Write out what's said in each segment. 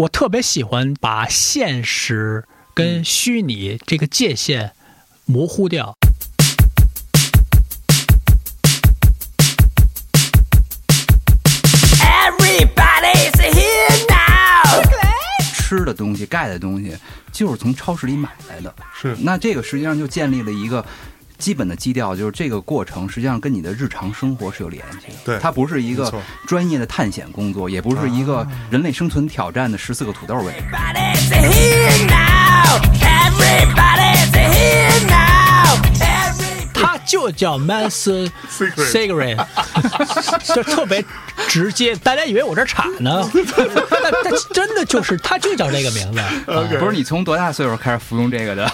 我特别喜欢把现实跟虚拟这个界限模糊掉。吃的东西、盖的东西，就是从超市里买来的。是那这个实际上就建立了一个基本的基调，就是这个过程实际上跟你的日常生活是有联系的。对它不是一个专业的探险工作，也不是一个人类生存挑战的十四个土豆问题。它就叫 Mass Cigarette，就特别直接。大家以为我这傻呢，但但真的就是，它就叫这个名字。不是你从多大岁数开始服用这个的？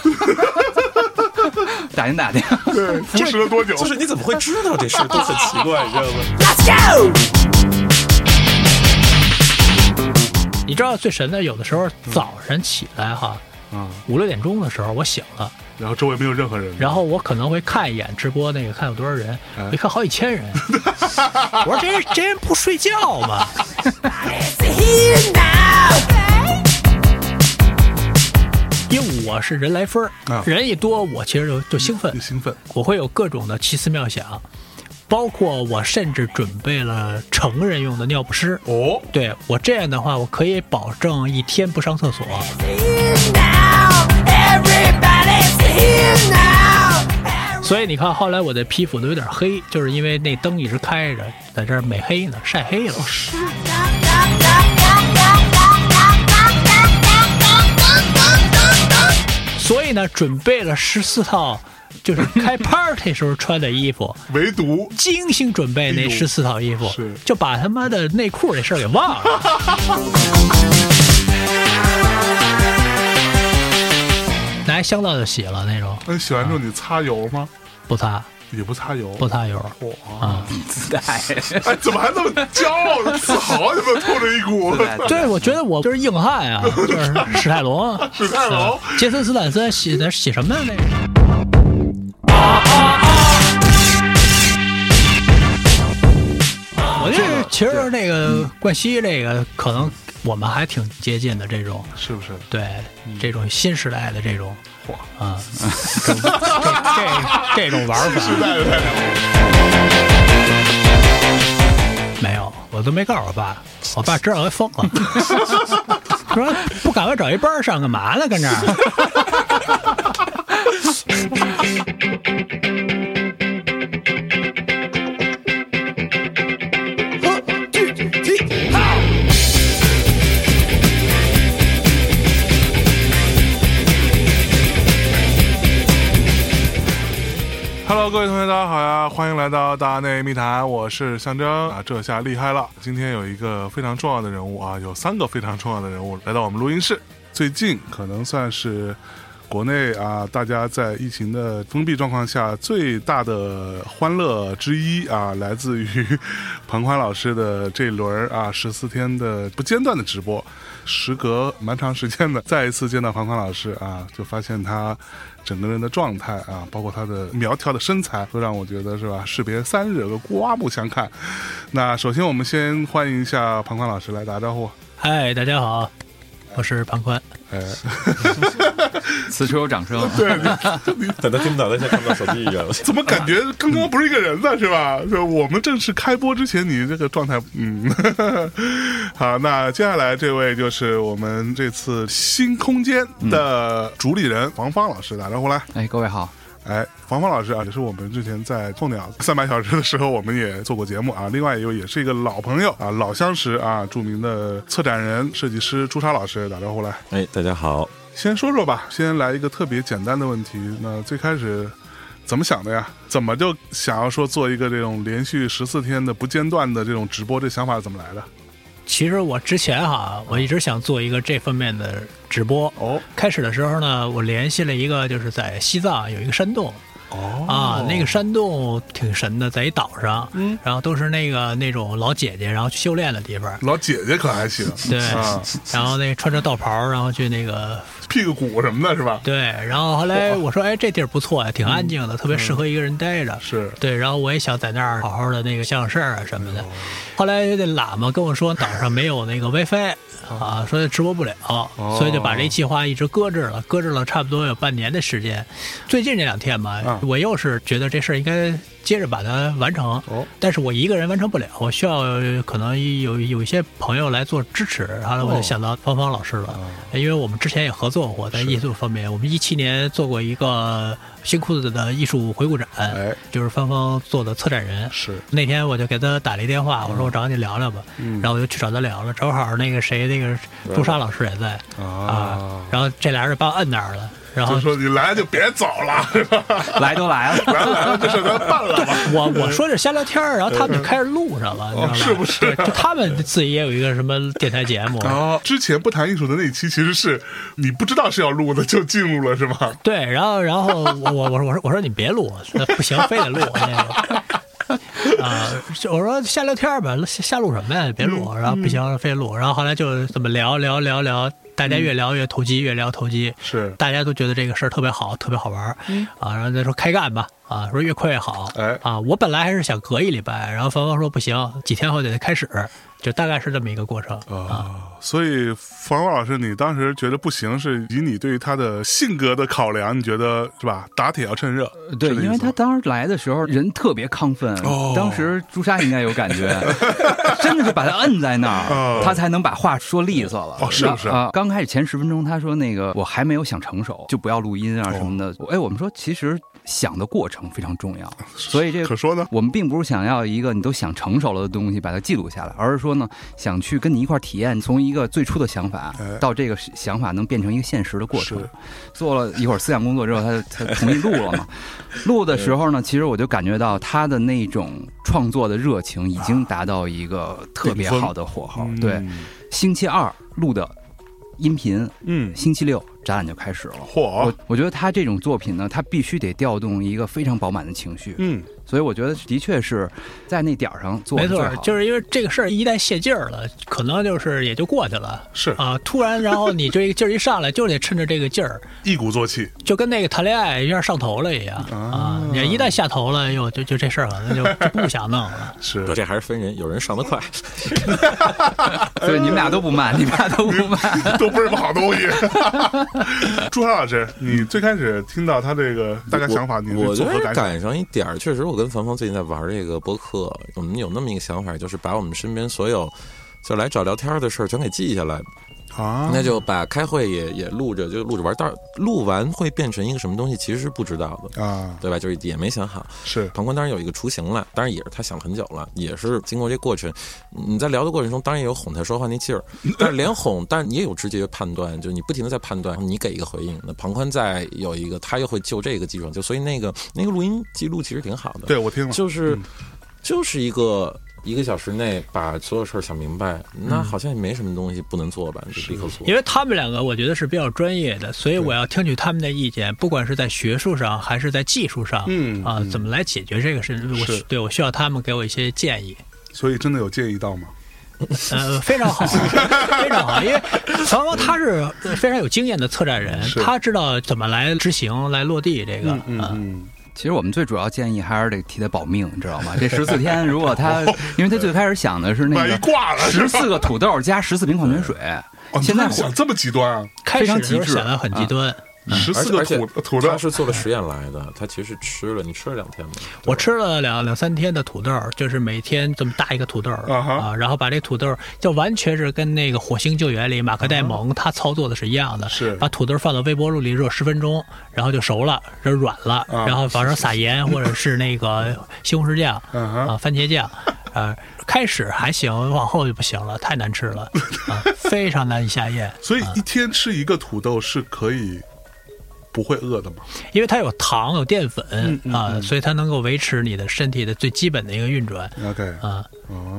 打听打听。对，服食了多久？就是你怎么会知道这事都很奇怪，你知道吗？Let's go！？你知道最神的，有的时候早晨起来哈，嗯，五六点钟的时候我醒了，然后周围没有任何人，然后我可能会看一眼直播那个看有多少人，哎我一看好几千人，我说这人这人不睡觉吗？因为我是人来疯儿啊，人一多我其实就就兴奋就，兴奋，我会有各种的奇思妙想，包括我甚至准备了成人用的尿不湿。哦，对我这样的话，我可以保证一天不上厕所。所以你看，后来我的皮肤都有点黑，就是因为那灯一直开着，在这儿美黑呢，晒黑了。所以呢，准备了十四套，就是 开 party 时候穿的衣服，唯独精心准备那十四套衣服是，就把他妈的内裤这事儿给忘了。拿香皂就洗了那种，那洗完之后你擦油吗？不擦也不擦油，不擦油哇，啊。自带。哎，怎么还那么骄傲、自豪？有没有透着一股？对，我觉得我就是硬汉啊，就是 史泰龙，史泰龙啊杰森斯坦森写的写什么呀？那个。我觉得其实那个冠希这个可能我们还挺接近的这种，是不是？对这种新时代的这种嚯，啊，这这这这种玩法时代的，没有，我都没告诉我爸，我爸知道我疯了，说不赶快找一班儿上干嘛呢？跟这儿。各位同学，大家好呀！欢迎来到大内密谈，我是象征啊。这下厉害了，今天有一个非常重要的人物啊，有三个非常重要的人物来到我们录音室。最近可能算是国内啊，大家在疫情的封闭状况下最大的欢乐之一啊，来自于 彭宽老师的这轮啊十四天的不间断的直播。时隔蛮长时间的，再一次见到庞宽老师啊，就发现他整个人的状态啊，包括他的苗条的身材，都让我觉得是吧？士别三日，个刮目相看。那首先我们先欢迎一下庞宽老师来打招呼。嗨，大家好，我是庞宽。哎，此处有掌声。可能听不到，他现在看不到手机一样。怎么感觉刚刚不是一个人呢？是吧？就我们正式开播之前，你这个状态，嗯，好。那接下来这位就是我们这次新空间的主理人黄芳老师，打招呼来。哎，各位好，哎，黄芳老师啊，也是我们之前在候鸟三百小时的时候，我们也做过节目啊。另外一位也是一个老朋友啊，老相识啊，著名的策展人、设计师朱砂老师，打招呼来。哎，大家好，先说说吧，先来一个特别简单的问题。那最开始怎么想的呀？怎么就想要说做一个这种连续十四天的不间断的这种直播？这想法怎么来的？其实我之前哈，我一直想做一个这方面的直播。哦开始的时候呢，我联系了一个，就是在西藏有一个山洞哦啊，那个山洞挺神的，在一岛上，嗯然后都是那个那种老姐姐，然后去修炼的地方。老姐姐可还行，对，啊，然后那穿着道袍，然后去那个辟个谷什么的，是吧？对，然后后来我说，哎，这地儿不错呀，挺安静的，特别适合一个人待着。是对，然后我也想在那儿好好的那个想想事儿啊什么的。后来那喇嘛跟我说，岛上没有那个 WiFi 啊，说直播不了，所以就把这计划一直搁置了，搁置了差不多有半年的时间。最近这两天吧，我又是觉得这事儿应该接着把它完成，但是我一个人完成不了，我需要可能有有一些朋友来做支持。然后我就想到芳芳老师了，因为我们之前也合作过在艺术方面，我们一七年做过一个。新裤子的艺术回顾展，哎，就是芳芳做的策展人。是那天我就给他打了一电话，我说我找你聊聊吧。然后我就去找他聊了，正好那个谁，那个朱砂老师也在啊。然后这俩人把我摁那儿了。然后说你来就别走了，来都来了，来来了，这事咱办了吧。我我说这瞎聊天然后他们就开始录上了，是不是？就他们自己也有一个什么电台节目。哦，之前不谈艺术的那一期，其实是你不知道是要录的，就进入了，是吗？对，然后然后我我我说我说你别录，不行，非得录 那个。啊，我说瞎聊天吧，瞎瞎录什么呀？别录，然后不行，非录。然后后来就这么聊聊聊聊。大家越聊越投机，越聊投机，是。大家都觉得这个事儿特别好，特别好玩儿，啊，然后再说开干吧，啊，说越快越好，哎，啊，我本来还是想隔一礼拜，然后芳芳说不行，几天后得开始。就大概是这么一个过程啊，所以冯芳老师，你当时觉得不行，是以你对于他的性格的考量，你觉得是吧？打铁要趁热，对，因为他当时来的时候人特别亢奋，当时朱砂应该有感觉，真的是把他摁在那儿，他才能把话说利索了，哦，是不是啊？刚开始前十分钟，他说那个我还没有想成熟，就不要录音啊什么的。哎，我们说其实。想的过程非常重要，所以这个可说呢。我们并不是想要一个你都想成熟了的东西把它记录下来，而是说呢，想去跟你一块体验，从一个最初的想法到这个想法能变成一个现实的过程。做了一会儿思想工作之后，他他同意录了嘛？录的时候呢，其实我就感觉到他的那种创作的热情已经达到一个特别好的火候。对，星期二录的音频，嗯，星期六。展览就开始了。嚯！我我觉得他这种作品呢，他必须得调动一个非常饱满的情绪。嗯。所以我觉得的确是在那点儿上做没错，就是因为这个事儿一旦泄劲儿了，可能就是也就过去了。是啊，突然然后你这个劲儿一上来，就得趁着这个劲儿一鼓作气，就跟那个谈恋爱一下上头了一样啊！你一旦下头了，哟，就就这事儿可能就不想弄了。是，这还是分人，有人上得快。所以你们俩都不慢，你们俩都不慢，都不是什么好东西。朱海老师，你最开始听到他这个大概想法，你我觉得赶上一点儿，确实我。跟凡芳最近在玩这个播客，我们有那么一个想法，就是把我们身边所有就来找聊天的事儿全给记下来。啊，那就把开会也也录着，就录着玩。但是录完会变成一个什么东西，其实是不知道的啊，对吧？就是也没想好。是庞宽当然有一个雏形了，当然也是他想很久了，也是经过这过程。你在聊的过程中，当然也有哄他说话那劲儿，但是连哄，但是你也有直接判断，就是你不停的在判断，你给一个回应。那庞宽在有一个，他又会就这个基础上，就所以那个那个录音记录其实挺好的。对我听了，就是就是一个。一个小时内把所有事儿想明白，那好像也没什么东西不能做吧？就立刻做。因为他们两个，我觉得是比较专业的，所以我要听取他们的意见，不管是在学术上还是在技术上，嗯啊，怎么来解决这个事？我对我需要他们给我一些建议。所以真的有建议到吗？呃，非常好，非常好，因为曹芳他是非常有经验的策展人，他知道怎么来执行、来落地这个。嗯嗯。其实我们最主要建议还是得替他保命，你知道吗？这十四天，如果他，因为他最开始想的是那个十四个土豆加十四瓶矿泉水，现在想这么极端啊？非常极致，想的很极端。十四个土土豆，他是做了实验来的。他其实吃了，你吃了两天吗？我吃了两两三天的土豆，就是每天这么大一个土豆啊，然后把这土豆就完全是跟那个《火星救援》里马克戴蒙他操作的是一样的，是把土豆放到微波炉里热十分钟，然后就熟了，就软了，然后往上撒盐或者是那个西红柿酱 啊、番茄酱啊。开始还行，往后就不行了，太难吃了啊，非常难以下咽。所以一天吃一个土豆是可以。不会饿的吗？因为它有糖有淀粉啊，所以它能够维持你的身体的最基本的一个运转。OK 啊，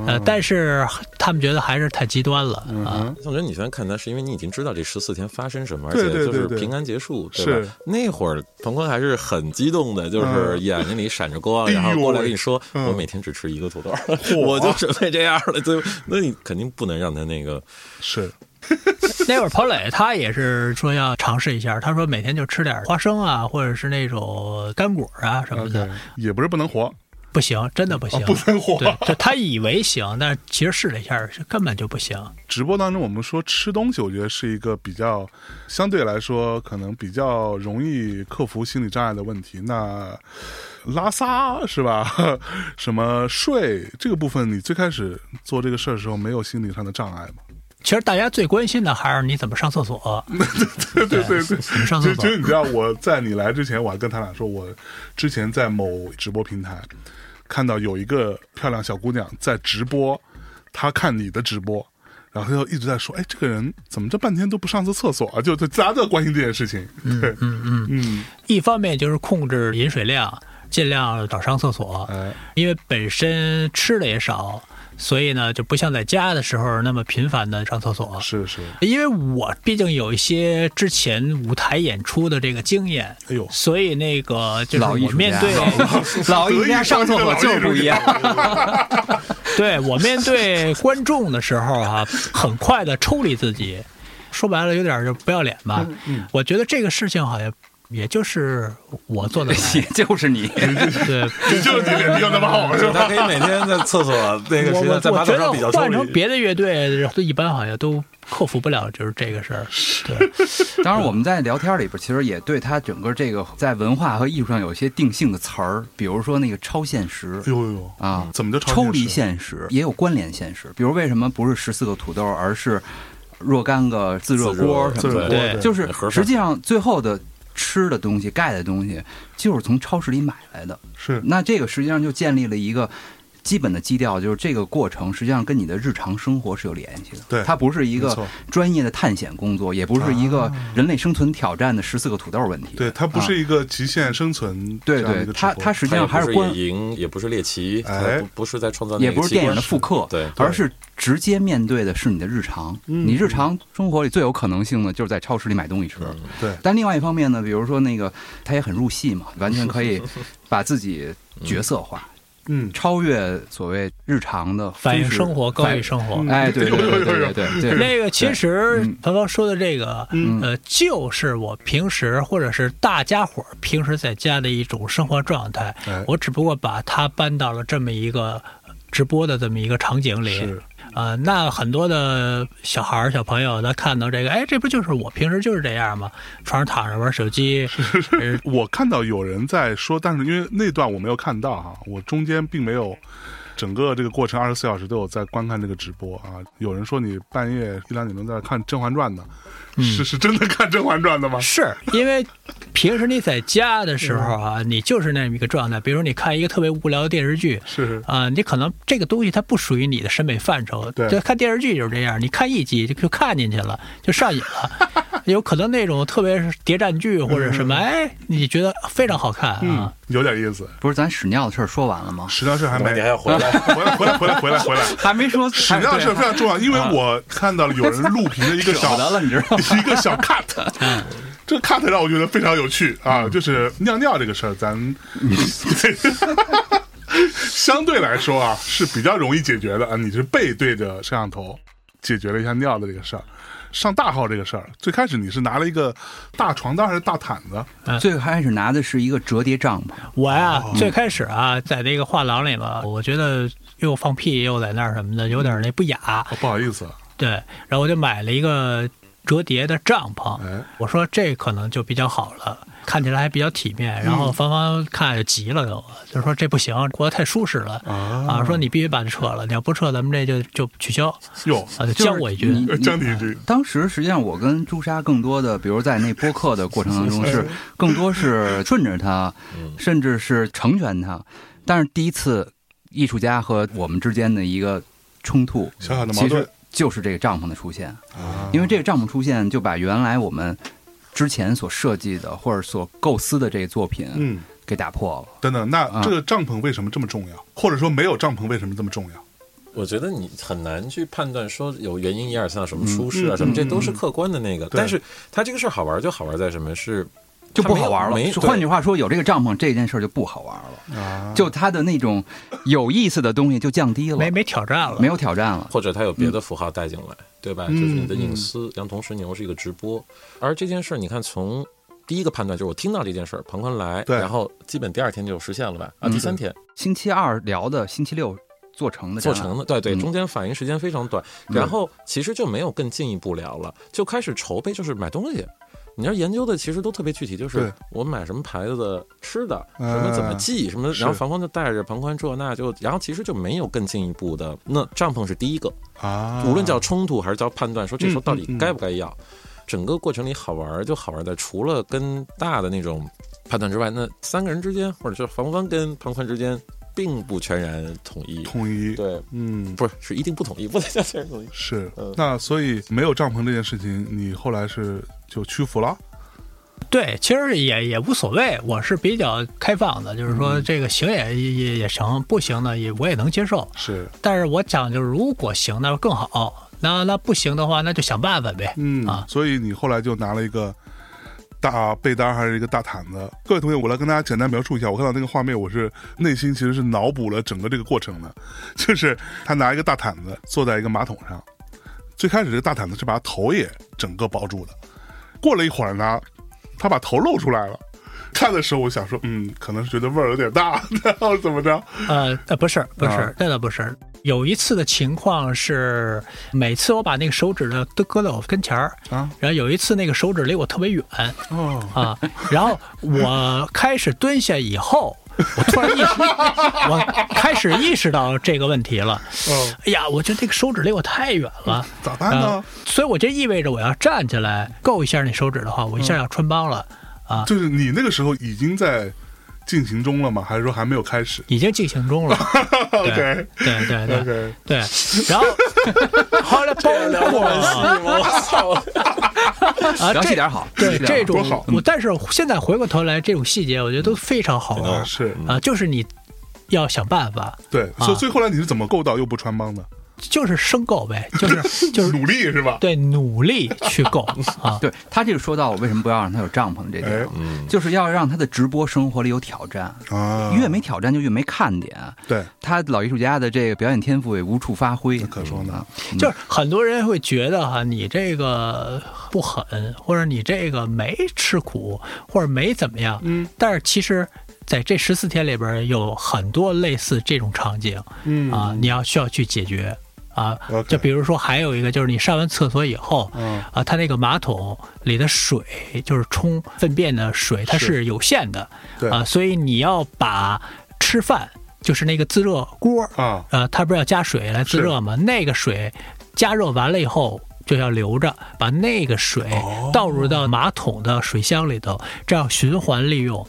呃，但是他们觉得还是太极端了啊。我觉得，你现在看它是因为你已经知道这十四天发生什么，而且就是平安结束，对吧？那会儿彭坤还是很激动的，就是眼睛里闪着光，然后过来跟你说：“我每天只吃一个土豆，我就准备这样了。”就那你肯定不能让他那个是。那会儿彭磊他也是说要尝试一下，他说每天就吃点花生啊，或者是那种干果啊什么的也不是不能活，不行，真的不行，哦不能活。他以为行，但是其实试了一下，根本就不行。直播当中，我们说吃东西，我觉得是一个比较相对来说可能比较容易克服心理障碍的问题。那拉撒是吧？什么睡这个部分，你最开始做这个事儿的时候，没有心理上的障碍吗？其实大家最关心的还是你怎么上厕所，对对对对。怎么上厕所其实。你知道，我在你来之前，我还跟他俩说，我之前在某直播平台看到有一个漂亮小姑娘在直播，她看你的直播，然后她就一直在说：“哎，这个人怎么这半天都不上次厕所啊？” 就就大家都在关心这件事情。对，嗯嗯，嗯，一方面就是控制饮水量，尽量少上厕所，哎，因为本身吃的也少，所以呢就不像在家的时候那么频繁的上厕所。是是，因为我毕竟有一些之前舞台演出的这个经验，哎呦，所以那个就是我面对老艺术家 上厕所就是不一样。对我面对观众的时候啊，很快的抽离自己，说白了有点就不要脸吧。嗯我觉得这个事情好像也就是我做的 也，就是你，对。你 就是你脸皮就那么厚是吧？他可以每天在厕所那个我时间在马桶上比较抽换成。别的乐队，都一般好像都克服不了，就是这个事儿。对，当然我们在聊天里边，其实也对他整个这个在文化和艺术上有一些定性的词儿，比如说那个超现实哎呦啊，怎么就超抽离现现实，也有关联现实。比如为什么不是十四个土豆，而是若干个自热锅？自热锅什么的？就是实际上最后的吃的东西、盖的东西，就是从超市里买来的。是那这个实际上就建立了一个基本的基调，就是这个过程实际上跟你的日常生活是有联系的。对它不是一个专业的探险工作，也不是一个人类生存挑战的十四个土豆问题。对，它不啊是一个极限生存对对它它实际上还是还关营，也不是猎奇，哎。不不是在创造那个也不是电影的复刻，对而是直接面对的是你的日常。嗯。你日常生活里最有可能性的就是在超市里买东西吃。对。但另外一方面呢，比如说那个他也很入戏嘛，完全可以 把自己角色化，嗯，超越所谓日常的反映生活，高于生活。嗯哎，对对对对对对对，那个其实嗯腾腾说的这个，嗯呃，就是我平时或者是大家伙儿平时在家的一种生活状态哎。我只不过把它搬到了这么一个直播的这么一个场景里。是啊、那很多的小孩儿、小朋友，他看到这个，哎，这不就是我平时就是这样吗？床上躺着玩手机，呃我看到有人在说，但是因为那段我没有看到哈，我中间并没有整个这个过程二十四小时都有在观看这个直播啊。有人说你半夜一两点钟在看《甄嬛传》呢，嗯是是真的看《甄嬛传》的吗？是因为平时你在家的时候啊，你就是那么一个状态。比如你看一个特别无聊的电视剧，是啊、你可能这个东西它不属于你的审美范畴。对就看电视剧就是这样，你看一集就就看进去了，就上瘾了。有可能那种特别是谍战剧或者什么，哎，你觉得非常好看嗯啊。，有点意思。不是咱屎尿的事儿说完了吗？屎尿事还没，你还要回来 回来，回来，回来，回来，回来。还没说屎尿事非常重要，因为我看到了有人录屏的一个小舍得了，你知道吗？一个小 cut，这个 cut 让我觉得非常有趣啊，就是尿尿这个事儿，咱相对来说啊是比较容易解决的啊。你是背对着摄像头解决了一下尿的这个事儿。上大号这个事儿，最开始你是拿了一个大床单还是大毯子？最开始拿的是一个折叠帐篷，我呀，哦最开始啊，在那个画廊里吧，我觉得又放屁又在那儿什么的，有点那不雅。哦，不好意思，对，然后我就买了一个折叠的帐篷。哎，我说这可能就比较好了，看起来还比较体面。然后芳芳看就急了都，就说这不行，活得太舒适了啊啊！说你必须把它撤了，你要不撤，咱们这就就取消哟，啊！就就是将我一军。你将你一军当时实际上我跟朱砂更多的，比如在那播客的过程当中，是更多是顺着他，甚至是成全他。但是第一次艺术家和我们之间的一个冲突，小小的矛盾其实就是这个帐篷的出现。啊因为这个帐篷出现，就把原来我们之前所设计的或者所构思的这个作品嗯，给打破了。等等，那啊这个帐篷为什么这么重要？或者说没有帐篷为什么这么重要？我觉得你很难去判断说有原因一二三什么舒适啊嗯什么，这嗯都是客观的那个。但是它这个事儿好玩就好玩在什么？是就不好玩了。没换句话说，有这个帐篷这件事儿就不好玩了，啊，就它的那种有意思的东西就降低了，没没挑战了，没有挑战了。或者它有别的符号带进来，对吧？就是你的隐嗯私。像同时牛是一个直播，而这件事儿，你看从第一个判断就是我听到这件事儿，庞坤来，然后基本第二天就实现了吧？啊，嗯第三天星期二聊的，星期六做成的，做成的，对对，嗯中间反应时间非常短，然后其实就没有更进一步聊了，就开始筹备，就是买东西。你要研究的其实都特别具体，就是我买什么牌子的吃的，嗯什么怎么记，什么，然后房宽就带着庞宽这那就，然后其实就没有更进一步的。那帐篷是第一个，啊，无论叫冲突还是叫判断，说这时候到底该不该要，整个过程里好玩儿就好玩在除了跟大的那种判断之外，那三个人之间或者是房帆跟庞宽之间，并不全然统一。统一，对，嗯，不是是一定不统一，不能叫全然统一。是嗯。那所以没有帐篷这件事情，你后来是就屈服了？对，其实也也无所谓，我是比较开放的，就是嗯说这个行也也也行，不行呢也我也能接受。是，但是我讲就是如果行那更好，那那不行的话那就想办法呗。嗯啊，所以你后来就拿了一个大被单还是一个大毯子？各位同学，我来跟大家简单描述一下，我看到那个画面，我是内心其实是脑补了整个这个过程的，就是他拿一个大毯子坐在一个马桶上，最开始这个大毯子是把头也整个包住的，过了一会儿呢，他把头露出来了。看的时候，我想说，嗯，可能是觉得味儿有点大，然后怎么着？呃呃，不是不是啊，那倒不是。有一次的情况是，每次我把那个手指呢都搁在我跟前儿，啊然后有一次那个手指离我特别远哦，啊，然后我开始蹲下以后，我突然意识，我开始意识到这个问题了。嗯，哎呀，我觉得这个手指离我太远了，咋办呢呃？所以我这意味着我要站起来够一下那手指的话，我一下要穿帮了啊，就是你那个时候已经在进行中了吗？还是说还没有开始已经进行中了。对对对 OK，对，然后 后来包括我操！啊，聊这细点好，对这种好。我，但是现在回过头来，这种细节我觉得都非常好玩啊是。啊，就是你要想办法，对，所以所以后来你是怎么够到又不穿帮的？就是申购呗，就是就是努力是吧？对努力去购 啊，对他这个说到我为什么不要让他有帐篷这哎点，嗯，就是要让他的直播生活里有挑战，啊，越没挑战就越没看点。对，他老艺术家的这个表演天赋也无处发挥，可说呢。啊。就是很多人会觉得哈，你这个不狠，或者你这个没吃苦，或者没怎么样，嗯，但是其实。在这十四天里边，有很多类似这种场景，嗯。啊，你要需要去解决啊。就比如说，还有一个就是你上完厕所以后，嗯。啊，它那个马桶里的水就是冲粪便的水，它是。是有限的，啊，所以你要把吃饭就是那个自热锅，啊，呃，它不是要加水来自热吗？那个水加热完了以后。就要留着，把那个水哦。倒入到马桶的水箱里头，这样循环利用，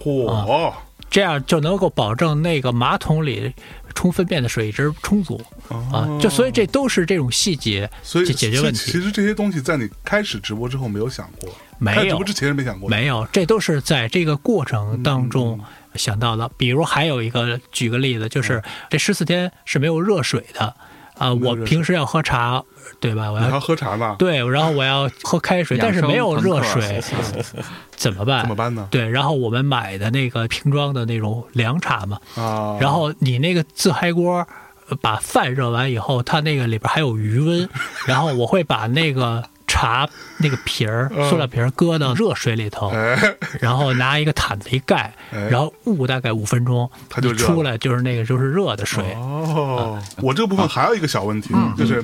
嚯，这样就能够保证那个马桶里冲粪便的水一直充足啊。就所以这都是这种细节所以去解决问题。其其实这些东西在你开始直播之后没有想过，没有开直播之前是没想过，没有，这都是在这个过程当中嗯想到的。比如还有一个，举个例子，就是这十四天是没有热水的啊。我平时要喝茶，对吧？我要喝茶吧，对，然后我要喝开水，但是没有热水，怎么办？怎么办呢？对，然后我们买的那个瓶装的那种凉茶嘛，啊，然后你那个自嗨锅呃把饭热完以后，它那个里边还有余温，然后我会把那个茶那个皮儿、嗯。塑料皮儿搁到热水里头，哎，然后拿一个毯子一盖，哎。然后捂大概五分钟，它就出来就是那个就是热的水。哦，我这个部分还有一个小问题，就是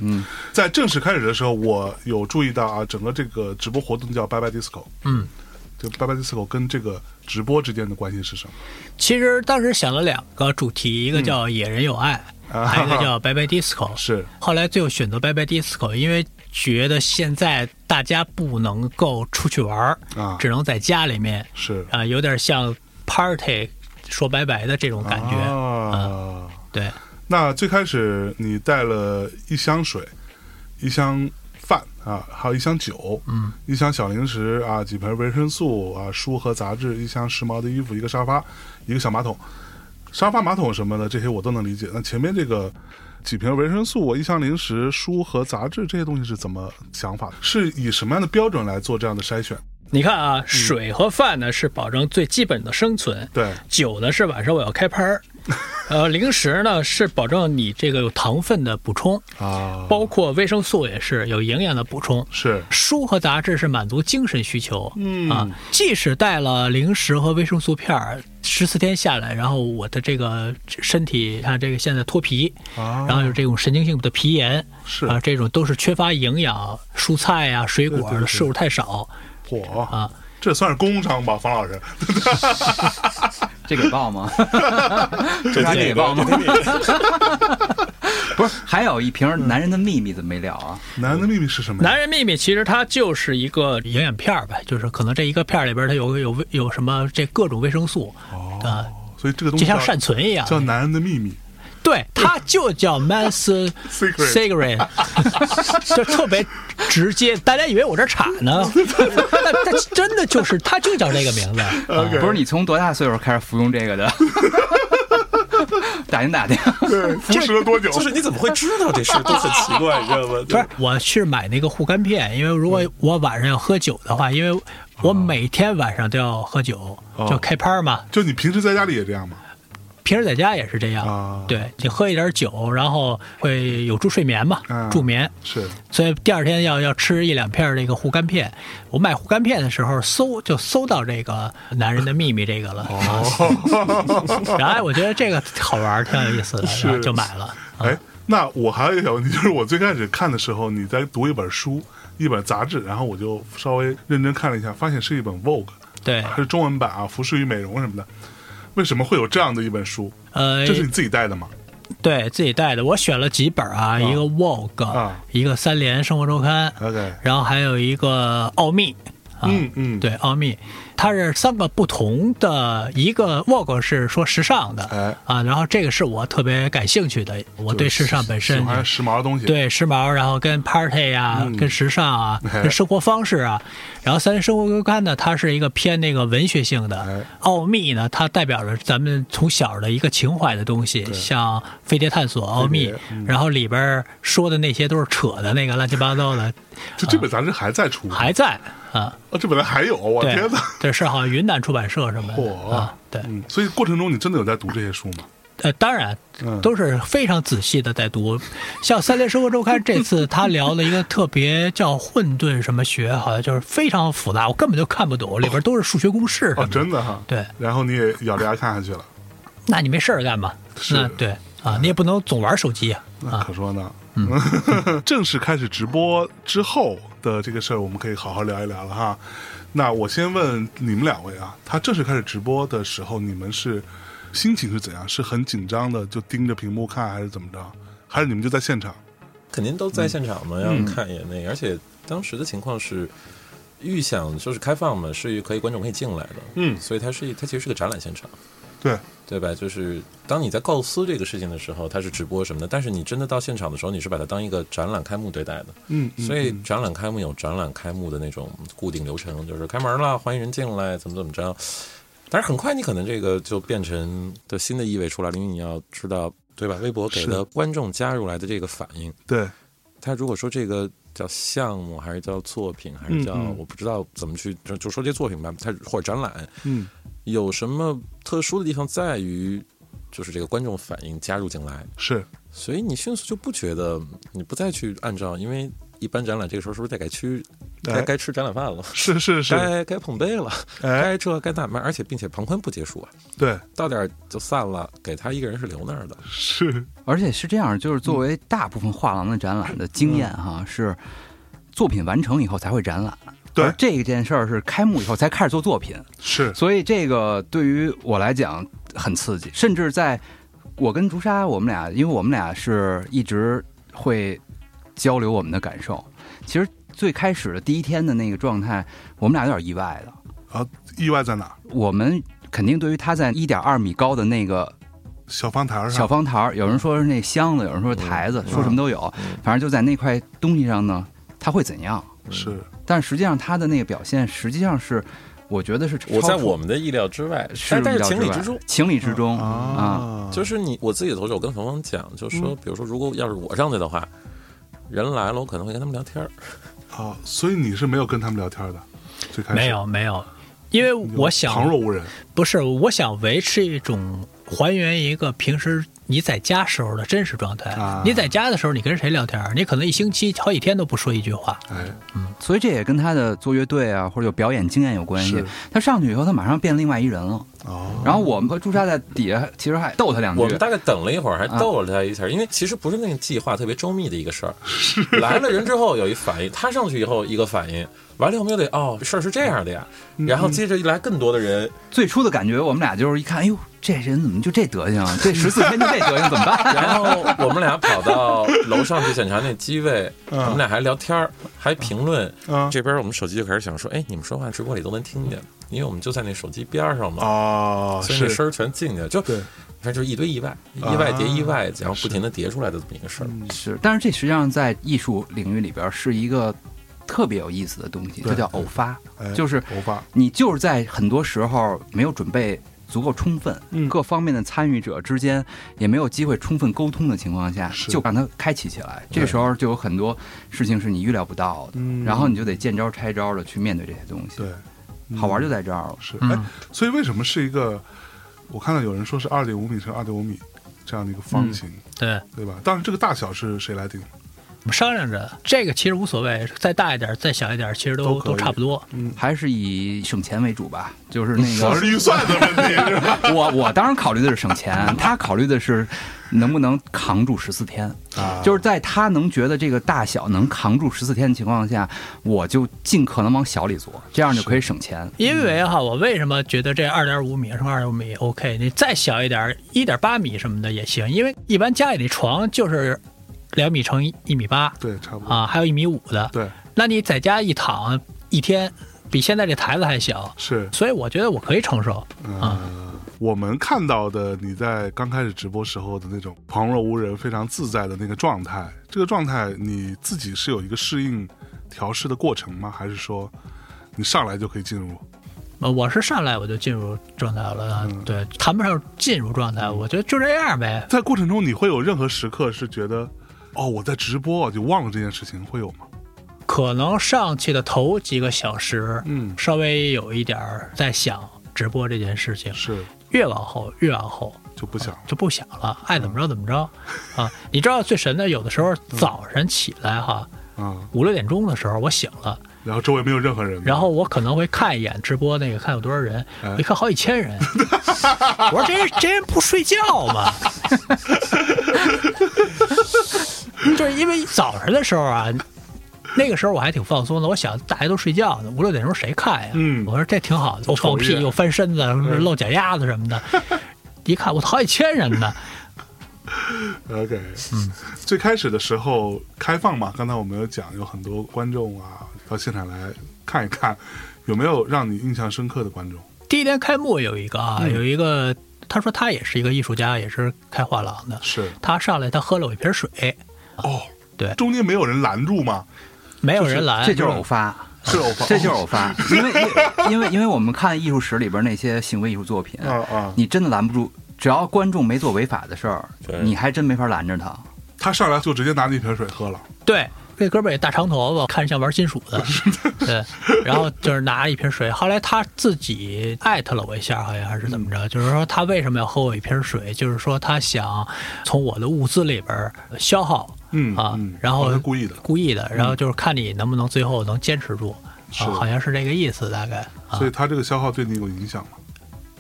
在正式开始的时候，我有注意到啊，整个这个直播活动叫“拜拜 disco”，嗯，就“拜拜 disco” 跟这个直播之间的关系是什么？其实当时想了两个主题，一个叫“野人有爱”，啊 还有一个叫“拜拜 disco”。是。后来最后选择拜拜 disco，因为觉得现在大家不能够出去玩儿啊只能在家里面是啊、有点像 party 说拜拜的这种感觉。啊。对，那最开始你带了一箱水，一箱饭啊，还有一箱酒，嗯，一箱小零食啊，几盆维生素啊，书和杂志，一箱时髦的衣服，一个沙发，一个小马桶，沙发、马桶什么的这些我都能理解。那前面这个几瓶维生素，一箱零食、书和杂志这些东西是怎么想法？是以什么样的标准来做这样的筛选？你看啊，水和饭呢是保证最基本的生存，对，酒呢是晚上我要开拍儿，呃，零食呢是保证你这个有糖分的补充，啊，包括维生素也是有营养的补充。是书和杂志是满足精神需求，嗯啊，即使带了零食和维生素片儿，十四天下来，然后我的这个身体，看这个现在脱皮，啊，然后有这种神经性的皮炎，是啊，这种都是缺乏营养，蔬菜呀、水果的摄入太少火啊。这算是工伤吧，方老师？这给报吗？这还给报吗这？不是，还有一瓶《男人的秘密》怎么没聊啊？男人的秘密是什么？男人秘密其实它就是一个营养片儿呗，就是可能这一个片儿里边它有有有什么这各种维生素，哦啊，所以这个东西就像善存一样。叫男人的秘密对，它就叫 Man's Secret Cigarette，就特别直接。大家以为我这傻呢，但但真的就是它就叫这个名字。不是你从多大岁数开始服用这个的？打听打听。对，服食了多久？就是你怎么会知道这事都很奇怪，你知道吗？不是，我是买那个护肝片，因为如果我晚上要喝酒的话，因为我每天晚上都要喝酒，哦就开拍嘛。就你平时在家里也这样吗？平时在家也是这样，啊对你喝一点酒，然后会有助睡眠嘛，嗯助眠。是所以第二天要要吃一两片这个护肝片。我买护肝片的时候搜就搜到这个《男人的秘密》这个了，哦，然后我觉得这个好玩，挺有意思的，是然后就买了。啊哎，那我还有一个小问题，就是我最开始看的时候，你在读一本书，一本杂志，然后我就稍微认真看了一下，发现是一本 Vogue，对，还是中文版啊，服饰与美容什么的。为什么会有这样的一本书？呃，这是你自己带的吗？对自己带的，我选了几本啊，一个 Vogue，、啊一个三联生活周刊，OK，然后还有一个奥秘。啊，嗯嗯，对，奥秘，它是三个不同的，一个 Vogue 是说时尚的，哎。啊，然后这个是我特别感兴趣的，我对时尚本身喜欢时髦的东西。，对时髦，然后跟 party 呀、嗯。跟时尚啊，哎。跟生活方式啊。然后三生活周刊呢，它是一个偏那个文学性的。哎。奥秘呢，它代表着咱们从小的一个情怀的东西，像飞碟探索、奥秘嗯，然后里边说的那些都是扯的那个乱七八糟的，就这本杂志还在出，还在啊。哦，这本来还有，我对天哪！，这是好像云南出版社什么嚯的啊。对，嗯，所以过程中你真的有在读这些书吗？呃，当然嗯都是非常仔细的在读。像《三联生活周刊》这次他聊了一个特别叫混沌什么学，好像就是非常复杂，我根本就看不懂，里边都是数学公式什哦，真的哈。对，然后你也咬着牙看下去了，那你没事儿干嘛？是那对啊，你也不能总玩手机啊。那可说呢。嗯，正式开始直播之后的这个事儿，我们可以好好聊一聊了哈。那我先问你们两位啊，他正式开始直播的时候，你们是心情是怎样？是很紧张的，就盯着屏幕看，还是怎么着？还是你们就在现场？肯定都在现场嘛，嗯要看一眼那个。而且当时的情况是，预想就是开放嘛，是可以观众可以进来的，嗯所以它是它其实是个展览现场，对，对吧？就是当你在构思这个事情的时候，它是直播什么的，但是你真的到现场的时候，你是把它当一个展览开幕对待的。嗯，嗯所以嗯展览开幕有展览开幕的那种固定流程，就是开门了，欢迎人进来，怎么怎么着。但是很快你可能这个就变成的新的意味出来了，因为你要知道，对吧？微博给是的观众加入来的这个反应，对，他如果说这个叫项目，还是叫作品，还是叫、我不知道怎么去就就说这作品吧，它或者展览嗯有什么特殊的地方，在于就是这个观众反应加入进来，是，所以你迅速就不觉得你不再去按照，因为一般展览这个时候是不是得该去哎。该该吃展览饭了？是是是，该该捧杯了，哎，该这该那，而且并且旁观不结束啊，对，到点儿就散了，给他一个人是留那儿的。是，而且是这样，就是作为大部分画廊的展览的经验哈，是作品完成以后才会展览。对而这件事儿是开幕以后才开始做作品，是，所以这个对于我来讲很刺激。甚至在我跟朱砂，我们俩，因为我们俩是一直会交流我们的感受。其实最开始的第一天的那个状态，我们俩有点意外的。啊，意外在哪？我们肯定对于他在一点二米高的那个小方台上，小方台儿，有人说是那箱子，有人说是台子，说什么都有，嗯反正就在那块东西上呢，他会怎样？是，但实际上他的那个表现，实际上是我觉得是我在我们的意料之外，是但但是意料之外情理之中。情理之中啊。啊，就是你我自己的投射，我跟冯冯讲，就是说，比如说，如果要是我上去的话，人来了，我可能会跟他们聊天儿。啊，所以你是没有跟他们聊天的，最开始没有没有，因为我想旁若无人，不是，我想维持一种还原一个平时你在家时候的真实状态。啊你在家的时候，你跟谁聊天？你可能一星期好几天都不说一句话。哎，所以这也跟他的做乐队啊或者有表演经验有关系。他上去以后，他马上变另外一人了。哦，然后我们和朱砂在底下其实还逗他两句我们。大概等了一会儿，还逗了他一下，因为其实不是那个计划特别周密的一个事儿。来了人之后有一反应，他上去以后一个反应，完了以后我们又得哦，事儿是这样的呀。然后接着一来更多的人，最初的感觉，我们俩就是一看，哎呦，这人怎么就这德行啊？这十四天就这德行，怎么办？然后我们俩跑到楼上去检查那机位，嗯我们俩还聊天儿，还评论。嗯这边我们手机就开始想说，哎，你们说话直播里都能听见，因为我们就在那手机边上嘛，哦，是，所以那声儿全进去，就对，反正就是一堆意外，意外叠意外，然后不停的叠出来的这么一个事儿。是，但是这实际上在艺术领域里边是一个特别有意思的东西，对这叫偶发，哎就是偶发，你就是在很多时候没有准备足够充分，嗯各方面的参与者之间也没有机会充分沟通的情况下，就让它开启起来。对这时候就有很多事情是你预料不到的，嗯然后你就得见招拆招的去面对这些东西。对，嗯好玩就在这儿了。是，嗯哎，所以为什么是一个？我看到有人说是二点五米乘二点五米这样的一个方形，对，对吧？当然，这个大小是谁来定？我们商量着，这个其实无所谓，再大一点，再小一点，其实都都都差不多。嗯还是以省钱为主吧，就是那个预算的问题，是吧？我我当然考虑的是省钱，他考虑的是能不能扛住十四天。啊就是在他能觉得这个大小能扛住十四天的情况下，我就尽可能往小里做，这样就可以省钱。因为哈，我为什么觉得这二点五米乘二点五米 OK？你再小一点，一点八米什么的也行，因为一般家里的床就是两米乘一米八对，差不多。啊，还有一米五的。对，那你在家一躺一天，比现在这台子还小，是，所以我觉得我可以承受。嗯，我们看到的你在刚开始直播时候的那种旁若无人、非常自在的那个状态，这个状态你自己是有一个适应、调试的过程吗？还是说你上来就可以进入？呃我是上来我就进入状态了，对，谈不上进入状态，我觉得就这样呗。在过程中，你会有任何时刻是觉得，哦，我在直播就忘了这件事情，会有吗？可能上去的头几个小时，嗯。稍微有一点儿在想直播这件事情，是。越往后越往后。就不想就不想了，爱怎么着怎么着啊！你知道最神的，有的时候早晨起来哈，嗯、五六点钟的时候我醒了，然后周围没有任何人，然后我可能会看一眼直播那个看有多少人，一看好几千人，我说这人这人不睡觉吗？就是因为早上的时候啊，那个时候我还挺放松的，我想大家都睡觉呢，五六点钟谁看呀？嗯我说这挺好的，又放屁又翻身子，露脚丫子什么的，一看我好几千人呢。OK，嗯，最开始的时候开放嘛，刚才我们有讲，有很多观众啊到现场来看一看，有没有让你印象深刻的观众？第一天开幕有一个啊，嗯有一个他说他也是一个艺术家，也是开画廊的，是他上来他喝了我一瓶水，哦，对中间没有人拦住吗？没有人拦，这就是偶发。是偶发，这就是偶发，因为因为因为我们看艺术史里边那些行为艺术作品，啊啊，你真的拦不住，只要观众没做违法的事儿，你还真没法拦着他。他上来就直接拿那瓶水喝了，对，这哥们儿也大长头发，看着像玩金属的，对，然后就是拿一瓶水。后来他自己艾特了我一下，好像还是怎么着，就是说他为什么要喝我一瓶水，就是说他想从我的物资里边消耗嗯啊嗯，然后故意的，故意的，然后就是看你能不能最后能坚持住。啊，好像是这个意思，大概啊所。以他这个消耗对你有影响吗？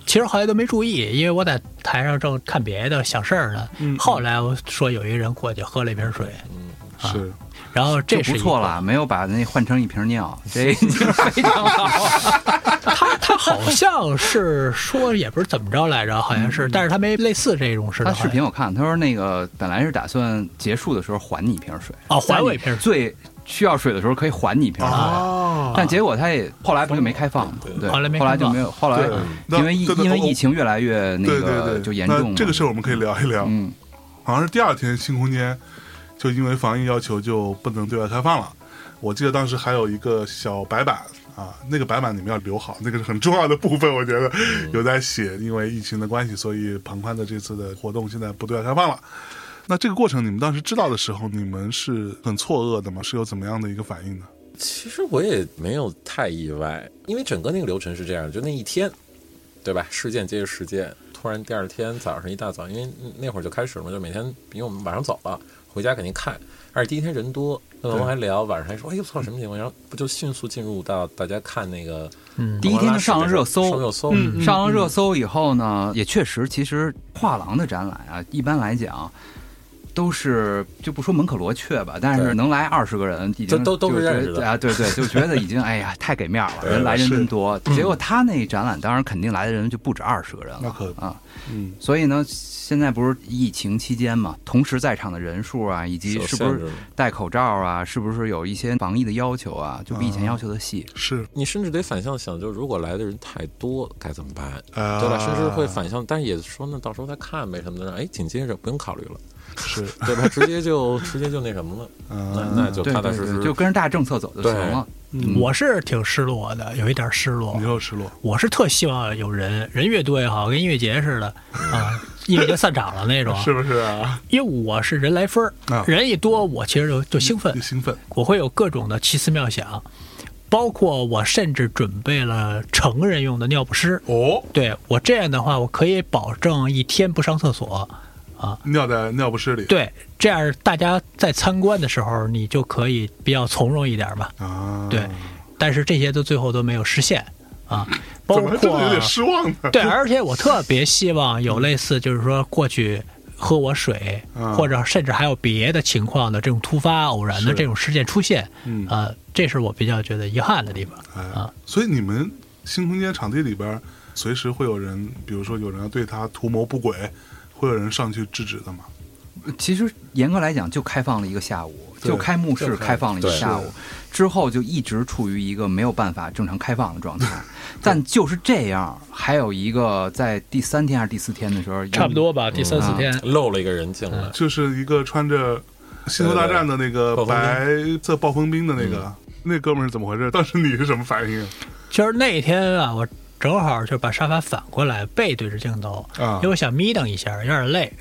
其实后来都没注意，因为我在台上正看别的想事儿呢。嗯后来我说有一个人过去喝了一瓶水，是，然后这是不错了，没有把那换成一瓶尿，这已 经非常好。他他好像是说也不是怎么着来着，好像是，但是他没类似这种事。他视频我看，他说那个本来是打算结束的时候还你一瓶水，哦还我一瓶水最需要水的时候可以还你一瓶水。哦，但结果他也后来不就没开放嘛？对，后来没后来就没有，后来因为疫因为疫情越来越那个，就严重这个事儿我们可以聊一聊。嗯，好像是第二天新空间就因为防疫要求就不能对外开放了。我记得当时还有一个小白板啊，那个白板你们要留好，那个是很重要的部分。我觉得有在写，因为疫情的关系，所以庞宽的这次的活动现在不对外开放了。那这个过程你们当时知道的时候，你们是很错愕的吗？是有怎么样的一个反应呢？其实我也没有太意外，因为整个那个流程是这样，就那一天，对吧？事件接着事件，突然第二天早上一大早，因为那会儿就开始了嘛，就每天，因为我们晚上走了，回家肯定看。而且第一天人多，那我们还聊，晚上还说，哎呦操，什么情况？然后不就迅速进入到大家看那个，嗯第一天就上了热搜上热搜，嗯上了热搜以后呢，也确实，其实画廊的展览啊，一般来讲。都是就不说门可罗雀吧，但是能来二十个人，已经这都都认识的啊，对对，就觉得已经哎呀 太给面了，人来人真多。结果他那展览，当然肯定来的人就不止二十个人了啊。嗯，所以呢，现在不是疫情期间嘛，同时在场的人数啊，以及是不是戴口罩啊，是不是有一些防疫的要求啊，就比以前要求的细。是你甚至得反向想，就如果来的人太多该怎么办，啊，对吧？甚至会反向，但是也说呢，到时候再看呗什么的。哎，紧接着不用考虑了，是，对吧？直接就直接就那什么了，嗯那那就踏踏实实就跟着大政策走就行对了。嗯我是挺失落的，有一点失落你。又失落，我是特希望有人，人越多越好，跟音乐节似的啊，音乐节散场了那种。是不是啊？因为我是人来分儿啊，人一多，我其实就就兴奋一，兴奋，我会有各种的奇思妙想，包括我甚至准备了成人用的尿不湿。哦，对我这样的话，我可以保证一天不上厕所。尿在尿不湿里，对，这样大家在参观的时候，你就可以比较从容一点嘛。啊，对但是这些都最后都没有实现啊，包怎么还真的有点失望呢？对，而且我特别希望有类似，就是说过去喝我水，嗯或者甚至还有别的情况的这种突发偶然的这种事件出现，嗯。啊，这是我比较觉得遗憾的地方哎啊。，所以你们新空间场地里边，随时会有人，比如说有人要对他图谋不轨，会有人上去制止的吗？其实严格来讲，就开放了一个下午，就开幕式开开放了一个下午，之后就一直处于一个没有办法正常开放的状态。但就是这样，还有一个在第三天还是第四天的时候，差不多吧，第三四啊天，漏了一个人进来，就是一个穿着《星球大战》的那个白色暴风兵的那个。那哥们儿是怎么回事？当时你是什么反应其实那天啊，我正好就把沙发反过来，背对着镜头，啊因为？我想眯瞪一下，有点累。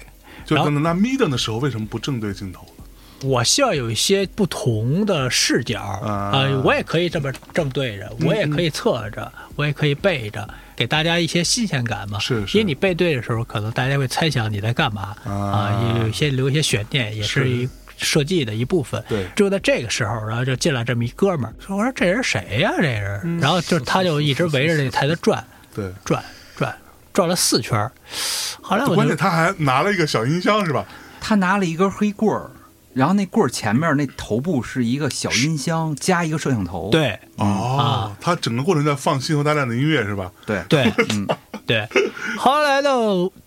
就那眯瞪的时候，为什么不正对镜头呢？我希望有一些不同的视角啊啊、我也可以这么正对着，我也可以侧着，我也可以背着，给大家一些新鲜感嘛。是是因为你背对的时候，可能大家会猜想你在干嘛啊也有一些留一些悬念，也是是一设计的一部分。对就在这个时候，然后就进来这么一哥们儿，说：“我说这人谁呀、这人？”嗯然后就他就一直围着这台子转对，转转，转了四圈儿。后来我关键他还拿了一个小音箱，是吧？他拿了一根黑棍儿，然后那棍儿前面那头部是一个小音箱加一个摄像头。对哦，他整个过程在放《星球大战》的音乐，是吧？对对，嗯，对，后来呢，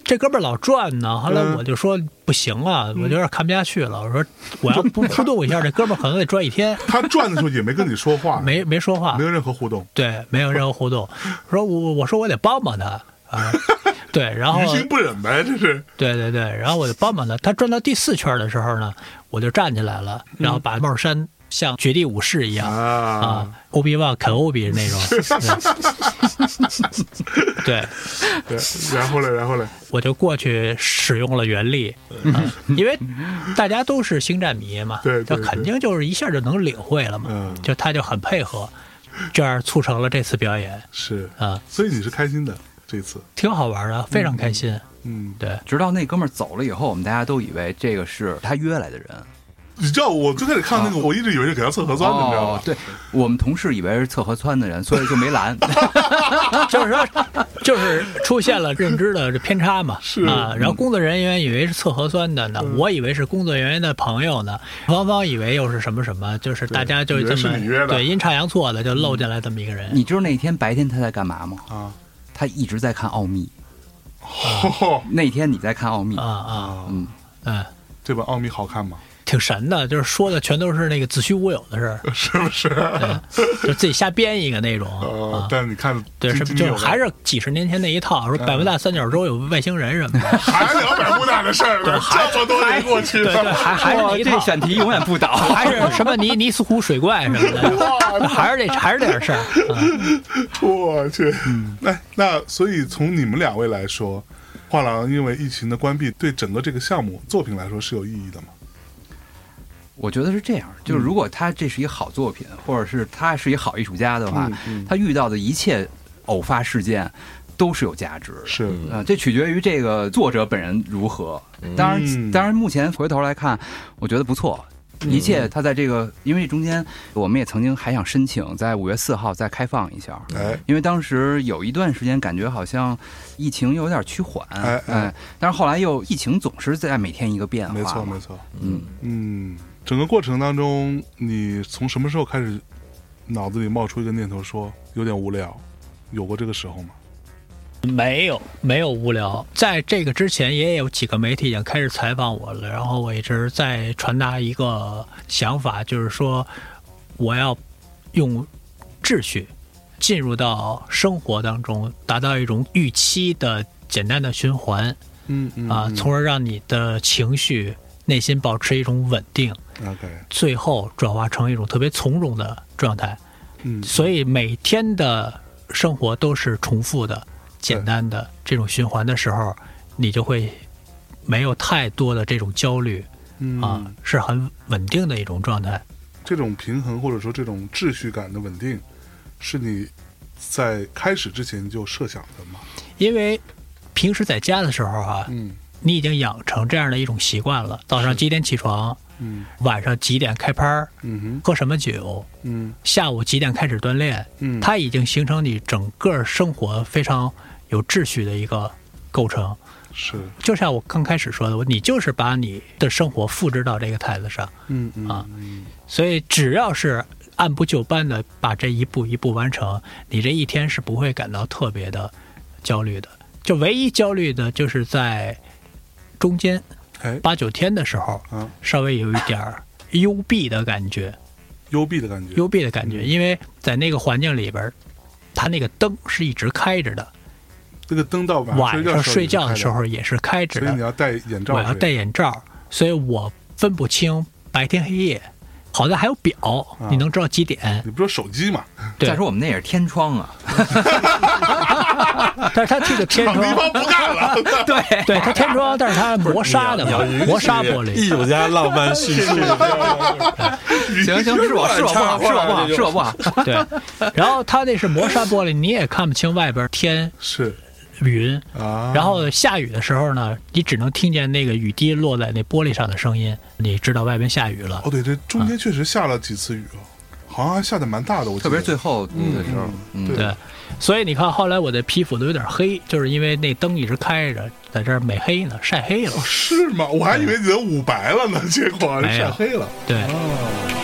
这哥们儿老转呢，后来嗯我就说不行了，我有点看不下去了。我说 我要不互动一下，这哥们儿可能得转一天，他转的时候也没跟你说话，没没说话没，有任何互动，对，没有任何互动。说我我说我得帮帮他啊，对，然后 于心不忍呗，这是。对对对，然后我就帮帮他。他转到第四圈的时候呢，我就站起来了，然后把帽衫像绝地武士一样。啊。啊，欧比旺啃欧比那种，对。对。对，然后呢，然后呢，我就过去使用了原力，啊因为大家都是星战迷嘛，对对就肯定就是一下就能领会了嘛，嗯。就他就很配合，这样促成了这次表演是，啊，所以你是开心的这次，挺好玩的，非常开心。嗯，对，直到那哥们儿走了以后，我们大家都以为这个是他约来的人。你知道我最开始看那个，我一直以为是给他测核酸的，你知道吗？哦对我们同事以为是测核酸的人，所 以就没拦。就是说，就是出现了认知的这偏差嘛，是啊，然后工作人员以为是测核酸的呢，我以为是工作人员的朋友呢，芳芳以为又是什么什么，就是大家就这么对阴差阳错的就漏进来这么一个人。你知道那天白天他在干嘛吗？啊，他一直在看《奥秘哦》。那天你在看《奥秘啊》，啊，啊，嗯，嗯，这本奥秘好看吗？挺神的，就是说的全都是那个子虚乌有的事儿，是不是？就自己瞎编一个那种哦啊，。但是你看，对，是就还是几十年前那一套，说百慕大三角洲有外星人什么的，还聊百慕大的事儿呢，这么多年过去对对，还还是那一套，这选题永远不倒。还是什么尼尼斯湖水怪什么的，还是这还是这点事儿。啊我去，那那所以从你们两位来说，画廊因为疫情的关闭，对整个这个项目作品来说是有意义的吗？我觉得是这样，就是如果他这是一个好作品，或者是他是一个好艺术家的话，嗯嗯。他遇到的一切偶发事件都是有价值的。是。啊呃，这取决于这个作者本人如何。当然，嗯。当然，目前回头来看，我觉得不错。一切他在这个，因为中间我们也曾经还想申请在五月四号再开放一下，哎，因为当时有一段时间感觉好像疫情有点趋缓，哎哎。但是后来又疫情总是在每天一个变化，没错没，错，嗯，嗯，整个过程当中，你从什么时候开始脑子里冒出一个念头说有点无聊？有过这个时候吗？没有，没有无聊。在这个之前，也有几个媒体已经开始采访我了，然后我一直在传达一个想法，就是说我要用秩序进入到生活当中，达到一种预期的简单的循环嗯嗯啊，从而让你的情绪、内心保持一种稳定，OK，最后转化成一种特别从容的状态。嗯，所以每天的生活都是重复的、简单的这种循环的时候，你就会没有太多的这种焦虑嗯啊，是很稳定的一种状态。这种平衡或者说这种秩序感的稳定，是你在开始之前就设想的吗？因为平时在家的时候啊，嗯你已经养成这样的一种习惯了：早上几点起床，嗯。晚上几点开拍儿，嗯哼。喝什么酒，嗯。下午几点开始锻炼，嗯，它已经形成你整个生活非常有秩序的一个构成。是。就像我刚开始说的，你就是把你的生活复制到这个台子上，嗯嗯啊。嗯。所以只要是按部就班的把这一步一步完成，你这一天是不会感到特别的焦虑的。就唯一焦虑的就是在中间哎八九天的时候，啊，稍微有一点儿幽闭的感觉，幽闭的感觉，幽闭的感觉，因为在那个环境里边儿，它那个灯是一直开着的，这个灯到晚晚上睡觉的的时候，也是开着的。所以你要戴眼罩，我要戴眼罩，所以我分不清白天黑夜。好在还有表，你能知道几点。你不说手机吗？对。再说我们那也是天窗啊，但是它这个天窗，不干了，对，对它天窗，但是它磨砂的嘛，磨砂玻璃。艺术家浪漫叙事，行行，是我是我不好，是我不好，是我不好，对，然后它那是磨砂玻璃，你也看不清外边天是云。啊，然后下雨的时候呢，你只能听见那个雨滴落在那玻璃上的声音，你知道外边下雨了。哦，对，这中间确实下了几次雨哦，好像还下的蛮大的，我特别最后的时候，嗯，对对，所以你看后来我的皮肤都有点黑，就是因为那灯一直开着，在这儿美黑呢，晒黑了。哦是吗？我还以为你都捂白了呢，结果晒黑了。对，打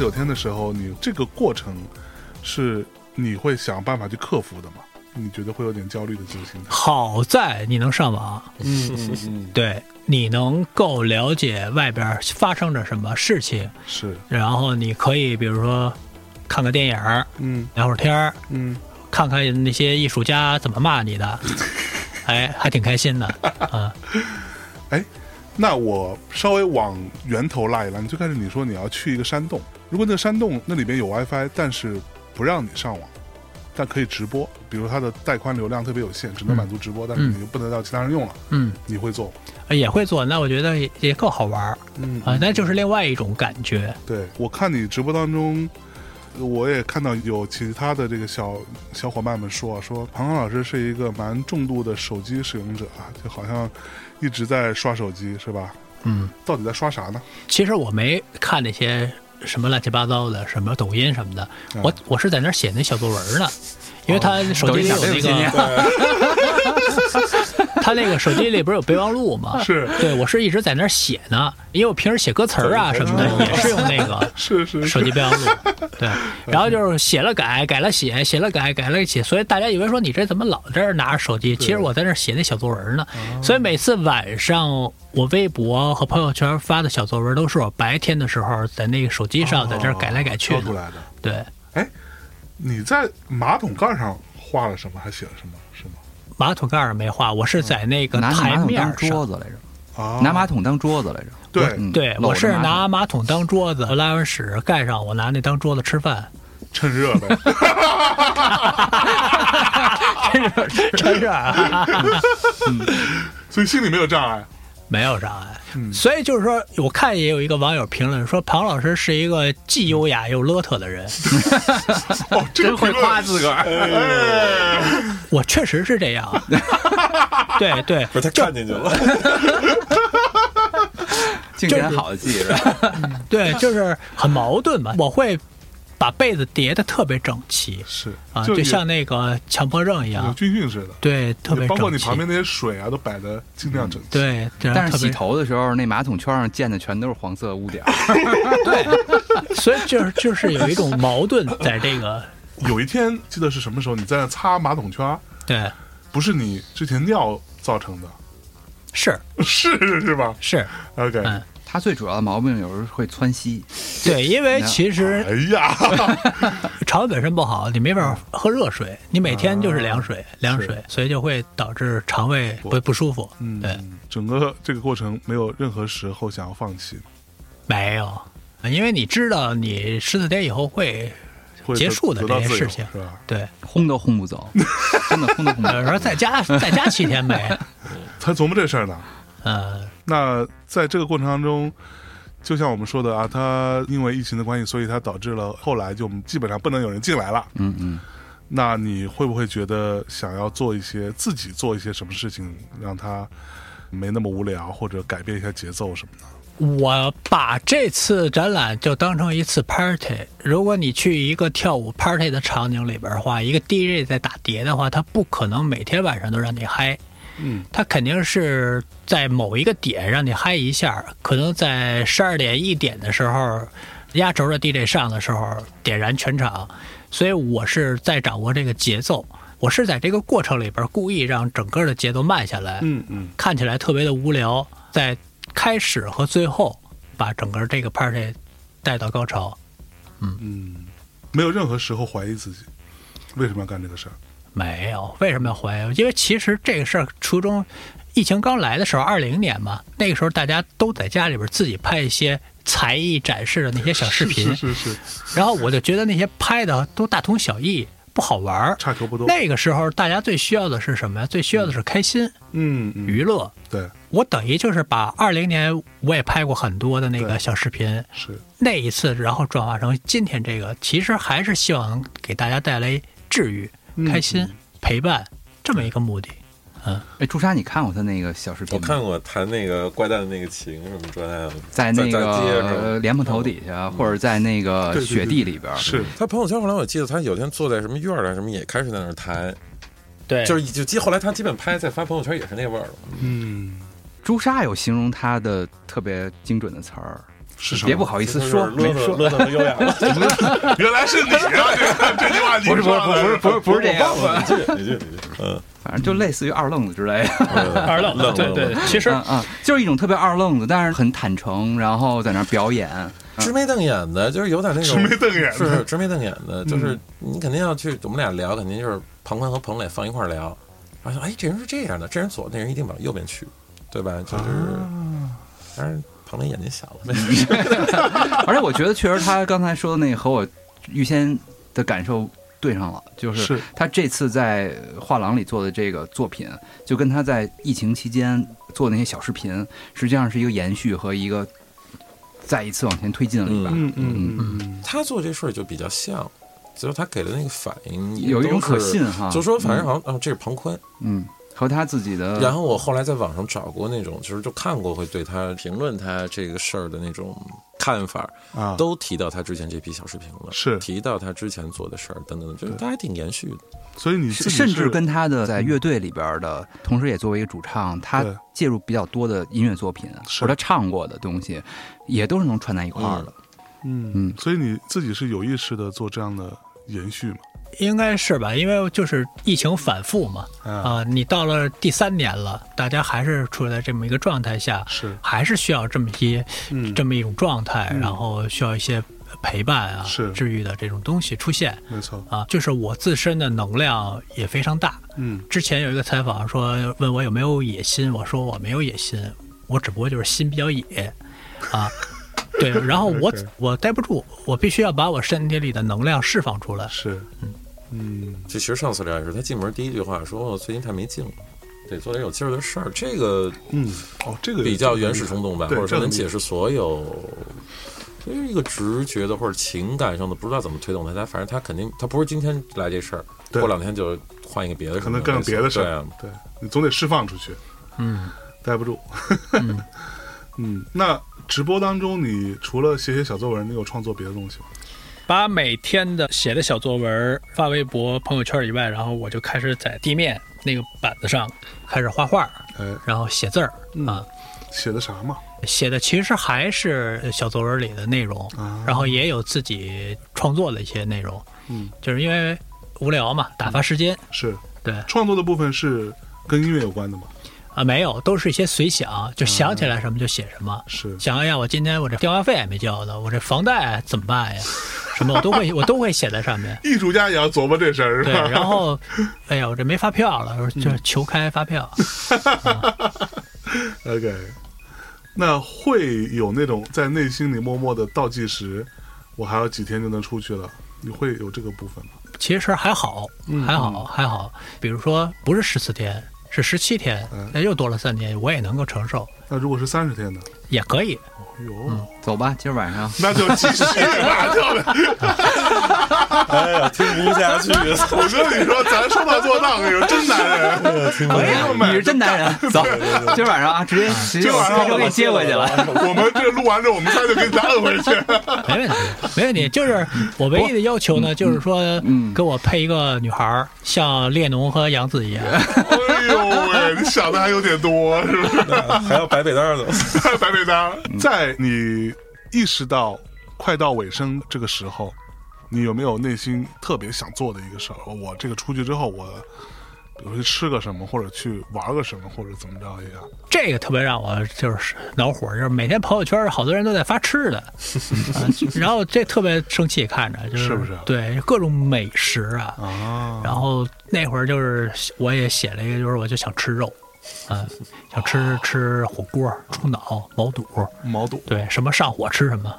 九天的时候，你这个过程是你会想办法去克服的吗？你觉得会有点焦虑的这个心态？好在你能上网，嗯嗯嗯，对，你能够了解外边发生着什么事情，是。然后你可以比如说看个电影，嗯。聊会儿天儿，嗯，看看那些艺术家怎么骂你的，哎，还挺开心的啊。那我稍微往源头拉一拉，你最开始你说你要去一个山洞，如果那个山洞那里边有 WiFi，但是不让你上网，但可以直播，比如它的带宽流量特别有限，只能满足直播，但是你又不能让其他人用了，嗯，你会做？也会做，那我觉得也也更好玩儿嗯啊，那就是另外一种感觉。对我看你直播当中，我也看到有其他的这个小小伙伴们说啊，说庞康老师是一个蛮重度的手机使用者啊，就好像一直在刷手机，是吧？嗯，到底在刷啥呢？其实我没看那些什么乱七八糟的，什么抖音什么的，嗯我我是在那儿写那小作文呢，因为他手机里有那个，他那个手机里不是有备忘录吗？是对，我是一直在那儿写呢，因为我平时写歌词儿啊什么的 也是用那个 是是手机备忘录，对，然后就是写了改，改了写，写了改，改了写，所以大家以为说你这怎么老在这儿拿着手机？其实我在那儿写那小作文呢，所以每次晚上我微博和朋友圈发的小作文都是我白天的时候在那个手机上在这儿改来改去的，挑出来的。对，你在马桶盖上画了什么？还写了什么？马桶盖儿没画，我是在那个拿台马桶当面上桌。子来着，啊，拿马桶当桌子来着。对嗯对，我是拿马桶当桌子，拉完屎盖上，我拿那当桌子吃饭，趁热呗。真是啊 所以心里没有障碍。没有障碍。嗯所以就是说，我看也有一个网友评论说，庞老师是一个既优雅又邋遢的人。哦，真会夸自个儿。哎我确实是这样。对对，不是他看进去了，经典好的记是吧？对，就是很矛盾嘛。我会把被子叠得特别整齐是啊，就就像那个强迫症一有样。军训似的。对，特别整齐。包括你旁边那些水啊，都摆的尽量整齐。对，但是洗头的时候，那马桶圈上溅的全都是黄色污点。对，所以就是就是有一种矛盾在这个有一天记得是什么时候，你在那擦马桶圈，对不是你之前尿造成的，是 是是吧是，？OK，嗯他最主要的毛病有时候会窜稀，对，因为其实哎呀，肠胃本身不好，你没法喝热水，你每天就是凉水，凉水，所以就会导致肠胃不不舒服。嗯对，，整个这个过程没有任何时候想要放弃，没有，因为你知道你十四天以后会结束的这些事情？对，轰都轰不走，真的轰都轰不走。有时候在家在家七天呗，他琢磨这事儿呢。嗯，那在这个过程当中，就像我们说的啊，他因为疫情的关系，所以他导致了后来就基本上不能有人进来了。嗯嗯，那你会不会觉得想要做一些自己做一些什么事情，让他没那么无聊，或者改变一下节奏什么的？我把这次展览就当成一次 party。如果你去一个跳舞 party 的场景里边的话，一个 DJ 在打碟的话，他不可能每天晚上都让你嗨。嗯，他肯定是在某一个点让你嗨一下，可能在十二点一点的时候，压轴的 DJ 上的时候点燃全场，所以我是在掌握这个节奏，我是在这个过程里边故意让整个的节奏慢下来，嗯嗯，看起来特别的无聊，在开始和最后把整个这个 party 带到高潮。嗯，没有任何时候怀疑自己，为什么要干这个事儿？没有，为什么要怀疑？因为其实这个事儿初中，疫情刚来的时候，二零年嘛，那个时候大家都在家里边自己拍一些才艺展示的那些小视频，是是是，然后我就觉得那些拍的都大同小异，不好玩儿。差球不多。那个时候大家最需要的是什么呀？最需要的是开心、嗯嗯，娱乐。对，我等于就是把二零年我也拍过很多的那个小视频，是那一次然后转化成今天这个，其实还是希望给大家带来治愈、嗯开心、陪伴这么一个目的。哎，朱砂，你看过他那个小视频？我看过弹那个怪诞的那个琴什么之类的，在那个莲蓬头底下，或者在那个雪地里边儿，是，他朋友圈后来我记得他有天坐在什么院儿啊什么也开始在那儿弹，对。就是就基后来他基本拍再发朋友圈也是那味儿了。嗯，朱砂有形容他的特别精准的词儿，是什么？别不好意思说，没说。乐乐优雅。了。原来是你啊！这 这句话你不是不是不是不是不是这样，你继续你继续你继续，嗯，反正就类似于二愣子之类。的。二愣子对对，其实嗯嗯，就是一种特别二愣子，但是很坦诚，然后在那表演，直眉瞪眼的，就是有点那种直眉瞪眼的。是是直眉瞪眼的，就是你肯定要去，我们俩聊，肯定就是庞宽和彭磊放一块聊，然后说，哎，这人是这样的，这人左，那人一定往右边去，对吧？就是，当然彭磊眼睛瞎了，没事。而且我觉得确实他刚才说的那个和我预先的感受对上了，就是是他这次在画廊里做的这个作品，就跟他在疫情期间做的那些小视频，实际上是一个延续和一个再一次往前推进了一把。嗯嗯嗯嗯，他做这事儿就比较像，就是他给的那个反应有一种可信哈就说反正好像，啊，这是庞宽。嗯，和他自己的，然后我后来在网上找过那种，就是就看过会对他评论他这个事儿的那种看法，啊，都提到他之前这批小视频了，是提到他之前做的事儿等等的，就是他还挺延续的。所以你甚至跟他的在乐队里边的，同时也作为一个主唱，他介入比较多的音乐作品，是或者他唱过的东西，也都是能串在一块儿的。嗯嗯所以你自己是有意识的做这样的延续嘛？应该是吧，因为就是疫情反复嘛，啊，啊，你到了第三年了，大家还是处在这么一个状态下，是，还是需要这么一嗯，这么一种状态，嗯。然后需要一些陪伴啊、是。治愈的这种东西出现。没错，啊。就是我自身的能量也非常大。嗯。之前有一个采访说问我有没有野心，我说我没有野心，我只不过就是心比较野。啊。对，然后我我待不住，我必须要把我身体里的能量释放出来。是，嗯嗯，这其实上次聊也是，他进门第一句话说：“我最近太没劲了，得做点有劲儿的事儿。”这个嗯，哦，这个比较原始冲动吧，或者说能解释所有，就是一个直觉的或者情感上的，不知道怎么推动他。他反正他肯定，他不是今天来这事儿，过两天就换一个别的可能干别的事儿对啊，，对你总得释放出去，嗯，待不住。嗯 嗯，那直播当中，你除了写写小作文，你有创作别的东西吗？把每天的写的小作文发微博、朋友圈以外，然后我就开始在地面那个板子上开始画画，哎，然后写字儿嗯啊。写的啥嘛？写的其实还是小作文里的内容，啊然后也有自己创作的一些内容，嗯，就是因为无聊嘛，打发时间。是对创作的部分是跟音乐有关的吗？啊，没有，都是一些随想，就想起来什么就写什么。是，想哎呀，我今天我这电话费还没交呢，我这房贷怎么办呀？什么我都会我都会写在上面。艺术家也要琢磨这事儿，是对，吧？然后，哎呀，我这没发票了，就是求开发票。OK，那会有那种在内心里默默的倒计时，我还有几天就能出去了，你会有这个部分吗？其实还好，嗯还好，还好。比如说，不是十四天，是十七天嗯，那又多了三天，我也能够承受，那如果是三十天呢？也可以。走吧，今儿晚上那就继续吧，就。哎呀，听不下去。我跟你说，咱说到做到，有真男人。可以啊，你是真男人。走，今儿晚上啊，直接直接今晚上开车给你接回去了。我们这录完之后，我们仨就给你摁回去。没问题，没问题。就是我唯一的要求呢，就是说嗯，给我配一个女孩儿，像列侬和杨紫一样。哎呦喂，你想的还有点多，是不是？还要摆北单呢。白北当，在你意识到快到尾声这个时候，你有没有内心特别想做的一个事儿？我这个出去之后，我比如去吃个什么，或者去玩个什么，或者怎么着一样？这个特别让我就是恼火，就是每天朋友圈好多人都在发吃的，啊 然后这特别生气，看着就是是不是对各种美食啊。啊，然后那会儿就是我也写了一个，就是我就想吃肉，啊，想吃吃火锅、猪脑、毛肚，毛肚。对，什么上火吃什么，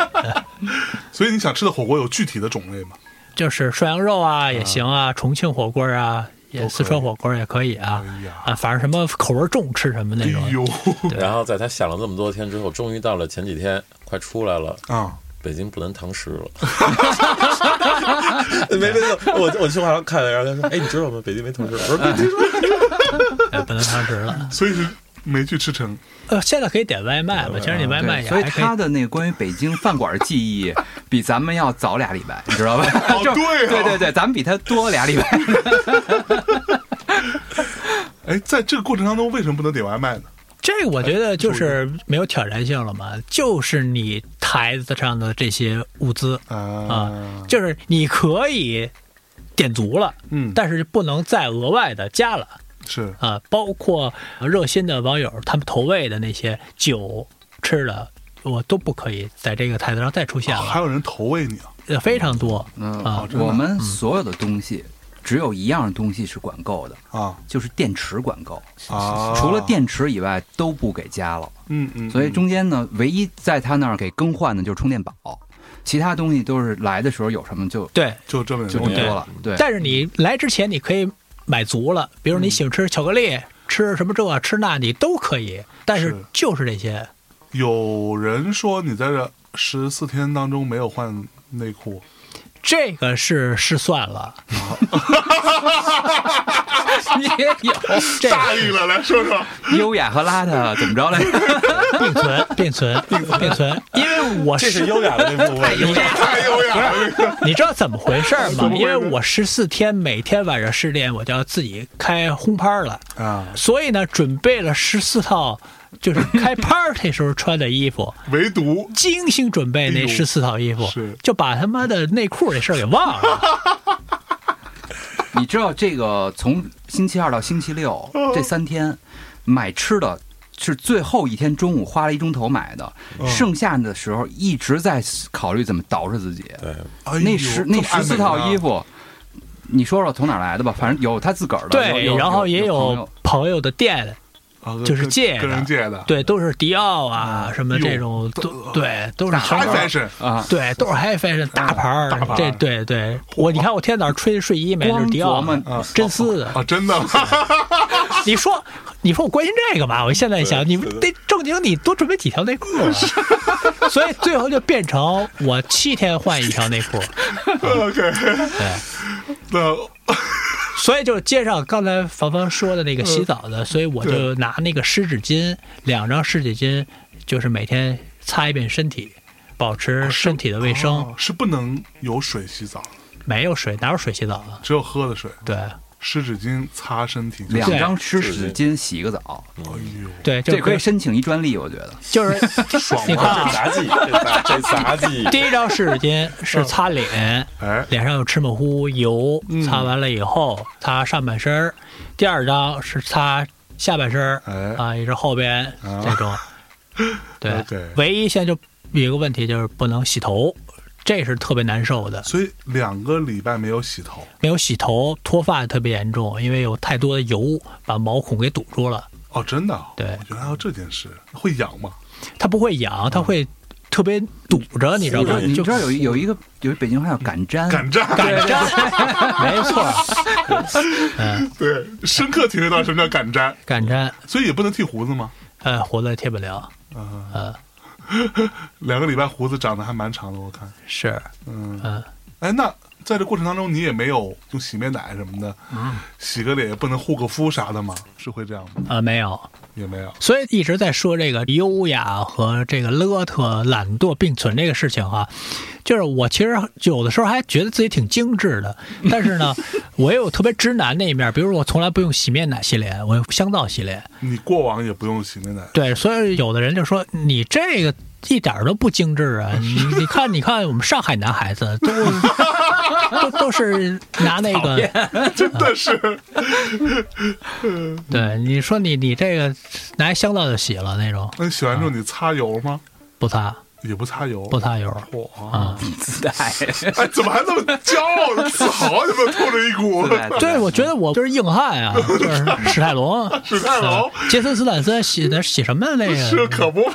所以你想吃的火锅有具体的种类吗？就是涮羊肉啊也行啊，重庆火锅啊，也四川火锅也可以啊哎，啊，反正什么口味重吃什么那哎种。呦 然后在他想了这么多天之后，终于到了前几天，快出来了。啊！北京不能堂食了，没没错，我我去网上看了，然后他说：“哎，你知道吗？北京没堂食。”我说：“北京 哎，不能堂食了。所以是没去吃成。呃，现在可以点外卖嘛，其实你外卖也，所以他的那个关于北京饭馆记忆，比咱们要早俩礼拜，你知道吧？哦 对哦对对对，咱们比他多俩礼拜。哎，在这个过程当中，为什么不能点外卖呢？这个我觉得就是没有挑战性了嘛，就是你台子上的这些物资，啊，就是你可以点足了，嗯，但是不能再额外的加了是啊。包括热心的网友他们投喂的那些酒、吃的，我都不可以在这个台子上再出现了，哦还有人投喂你啊？呃非常多。嗯啊我们所有的东西，只有一样东西是管够的，啊就是电池管够，啊！除了，电池以外都不给加了。嗯嗯，所以嗯中间呢，唯一在他那儿给更换的就是充电宝，其他东西都是来的时候有什么就对，就这么就这么多了。对，但是你来之前你可以买足了，比如你喜欢吃巧克力，吃什么这吃那，你都可以。但是是。就是这些，有人说你在这十四天当中没有换内裤，这个是失算了。你 也有这个大意了，来说说。优雅和邋遢怎么着来着？并存，并存，并存，因为我这是优雅的那部分。太优雅了，这个你知道怎么回事吗？因为我十四天每天晚上十点，我就要自己开轰趴了，啊，所以呢，准备了十四套，就是开 party 时候穿的衣服，唯独精心准备那十四套衣服是，就把他妈的内裤这事儿给忘了。你知道这个从星期二到星期六哦这三天买吃的。是最后一天中午花了一钟头买的，嗯剩下的时候一直在考虑怎么捯饬自己。对，哎那十那十四套衣，服，你说说从哪来的吧？反正有他自个儿的，对，然后也有朋友的店，就是借的跟人借的，对，都是迪奥啊嗯什么这种，都都对，都是，high fashion，啊，对，都是 high fashion 大牌儿大牌，这对对，我你看我天天早上穿的睡衣买的是迪奥真丝的，啊，真的吗？你说你说我关心这个嘛？我现在想，你得正经你多准备几条内裤啊，所以最后就变成我七天换一条内裤，OK，对。那所以就接上刚才芳芳说的那个洗澡的，所以我就拿那个湿纸巾，两张湿纸巾，就是每天擦一遍身体，保持身体的卫生。哦是不能有水洗澡，没有水，哪有水洗澡啊？只有喝的水，对湿纸巾擦身体两张湿纸巾洗个澡，哎呦，对，这可以申请一专利，我觉得。就是 你看啊，杂技，这杂 这杂技，第一张湿纸巾是擦脸，哎，脸上有芝麻糊油嗯，擦完了以后擦上半身儿；第二张是擦下半身啊，也是后边啊。这种。对。唯一现在就有一个问题就是不能洗头，这是特别难受的。所以两个礼拜没有洗头，没有洗头，脱发特别严重，因为有太多的油把毛孔给堵住了。哦，真的啊，对。我原来还有这件事，会痒吗？它不会痒，它会特别堵着，你知道吗？就你知道有有一个有一北京话叫赶毡，敢站，赶粘，没错，嗯，对，深刻体会到什么叫敢粘，赶粘，所以也不能剃胡子吗？呃，胡子也贴不了，嗯，呃，两个礼拜胡子长得还蛮长的，我看，是，嗯，嗯，哎，那在这过程当中，你也没有用洗面奶什么的，嗯。洗个脸也不能护个肤啥的吗？是会这样吗？呃，没有，也没有，所以一直在说这个优雅和这个邋遢、懒惰并存这个事情哈，就是我其实有的时候还觉得自己挺精致的，但是呢，我也有特别直男那一面，比如说我从来不用洗面奶洗脸，我用香皂洗脸。你过往也不用洗面奶，对，所以有的人就说你这个一点儿都不精致啊！你 你看，你看我们上海男孩子都 都都是拿那个，真的是，对，你说你你这个拿香皂就洗了那种，那你洗完之后你擦油吗？不擦也不擦油，不擦油嚯啊。自带。哎，怎么还那么骄傲、自豪？怎么透着一股？对，我觉得我就是硬汉啊，就是史泰龙，史泰龙啊杰森斯坦森写的写什么那是个？可不嘛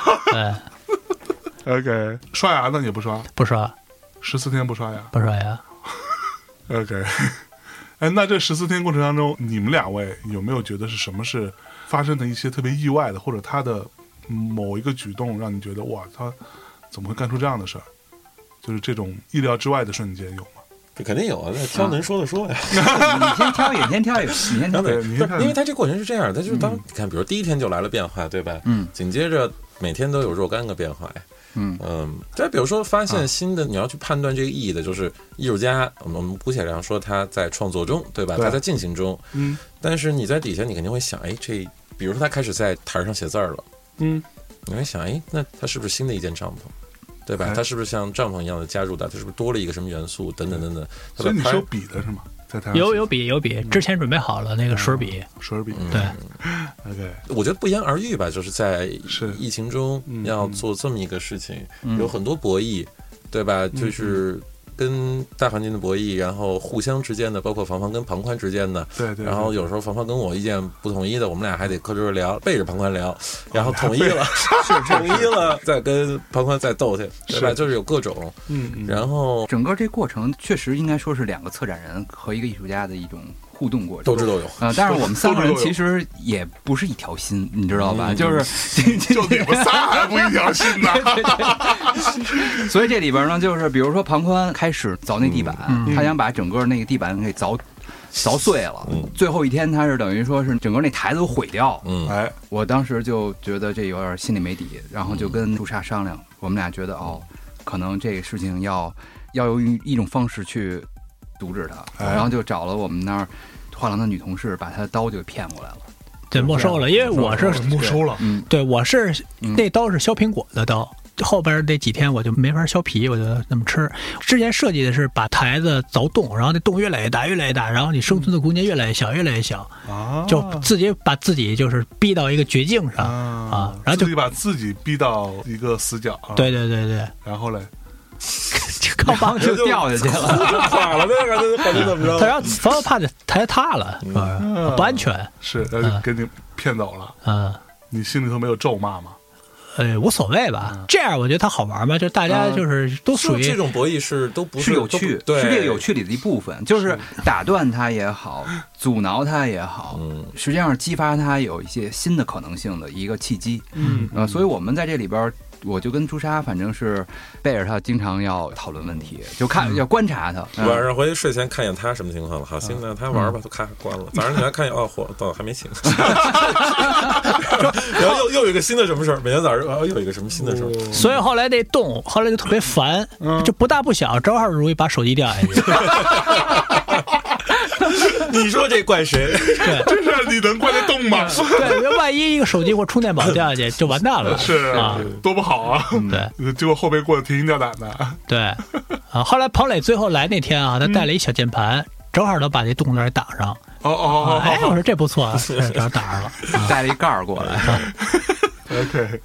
对，？OK，刷牙呢也不刷，不刷十四天不刷牙。不刷牙。OK，哎，那这十四天过程当中，你们两位有没有觉得是什么是发生的一些特别意外的，或者他的某一个举动让你觉得哇，他怎么会干出这样的事儿？就是这种意料之外的瞬间有吗？这肯定有啊，那挑能说的说呀。你先挑一个，你先挑一个，你先挑因为他这过程是这样，他就是当你看，比如第一天就来了变化，对吧？嗯，紧接着每天都有若干个变化呀。嗯嗯，再比如说发现新的，你要去判断这个意义的，就是艺术家，我们我们姑且这样说，他在创作中，对吧？对他在进行中，嗯但是你在底下，你肯定会想，哎，这比如说他开始在台上写字儿了，嗯，你会想，哎，那他是不是新的一件帐篷？对吧哎？他是不是像帐篷一样的加入的？它是不是多了一个什么元素？等等等等。他所以你是有笔的是吗？在台有有笔有笔，之前准备好了那个水笔，水笔。对，OK，我觉得不言而喻吧，就是在是疫情中嗯要做这么一个事情，嗯有很多博弈，对吧？就是跟大环境的博弈，然后互相之间的，包括房房跟庞宽之间的。对对。然后有时候房房跟我意见不统一的，我们俩还得磕着聊，背着庞宽聊，然后统一了，是统一了，再跟庞宽再斗去，对吧？就是有各种，嗯嗯，然后整个这过程确实应该说是两个策展人和一个艺术家的一种互动过程。斗智斗勇。呃，但是我们三个人其实也不是一条心，你知道吧？嗯就是，就你们仨还不一条心呢。所以这里边呢，就是比如说庞宽开始凿那地板，他想把整个那个地板给凿凿碎了。嗯最后一天，他是等于说是整个那台子都毁掉。嗯，哎，我当时就觉得这有点心里没底，然后就跟朱砂商量，我们俩觉得哦，可能这个事情要要用一一种方式去阻止他，哎然后就找了我们那儿画廊的女同事，把他的刀就给骗过来了。对，没收了，因为我是没收了。嗯，对我是嗯那刀是削苹果的刀。后边那几天我就没法削皮，我就那么吃。之前设计的是把台子凿洞，然后那洞越来越大，越来越大，然后你生存的空间越来越小，越来越小，啊，就自己把自己就是逼到一个绝境上啊啊，然后就自己把自己逼到一个死角。啊，对对对对，然后嘞，就靠帮就掉下去了。垮了呗，感觉感觉怎么着他？然后房怕这台塌了，是吧？不安全，是，他就给你骗走了，嗯。你心里头没有咒骂吗？呃，无所谓吧。这样我觉得它好玩嘛，就大家就是都属于这种博弈是都不是有趣，对，是这个有趣里的一部分，就是打断它也好，阻挠它也好，嗯实际上是激发它有一些新的可能性的一个契机。嗯呃，所以我们在这里边儿，我就跟朱砂反正是背着他，经常要讨论问题，就看要观察他。嗯晚上回去睡前看一眼他什么情况了，好，行，那他玩吧，都咔关了。早上起来看一眼，哦，嚯，到还没醒。然后又又有一个新的什么事儿，每天早上哦，又有一个什么新的事儿。所以后来那动，后来就特别烦，就不大不小，正好容易把手机掉下去。你说这怪谁？对这事儿你能怪得动吗？对，那万一一个手机或充电宝掉下去，就完蛋了。是啊，多不好啊！对结果后背过得提心吊胆的。对啊。后来彭磊最后来那天啊，他带了一小键盘，正好能把那洞那儿挡上。哦哦哦哎，我哦说这不错，然后挡上了。啊带了一盖儿过来，，OK，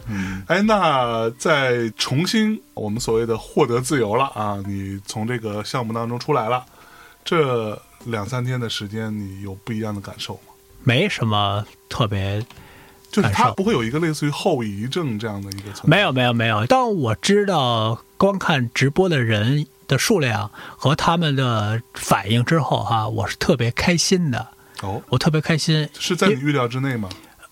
哎，那在重新我们所谓的获得自由了啊，你从这个项目当中出来了，这两三天的时间，你有不一样的感受吗？没什么特别，就是它不会有一个类似于后遗症这样的一个存在？没有没有没有。当我知道观看直播的人的数量和他们的反应之后哈、我是特别开心的，哦，我特别开心。是在你预料之内吗？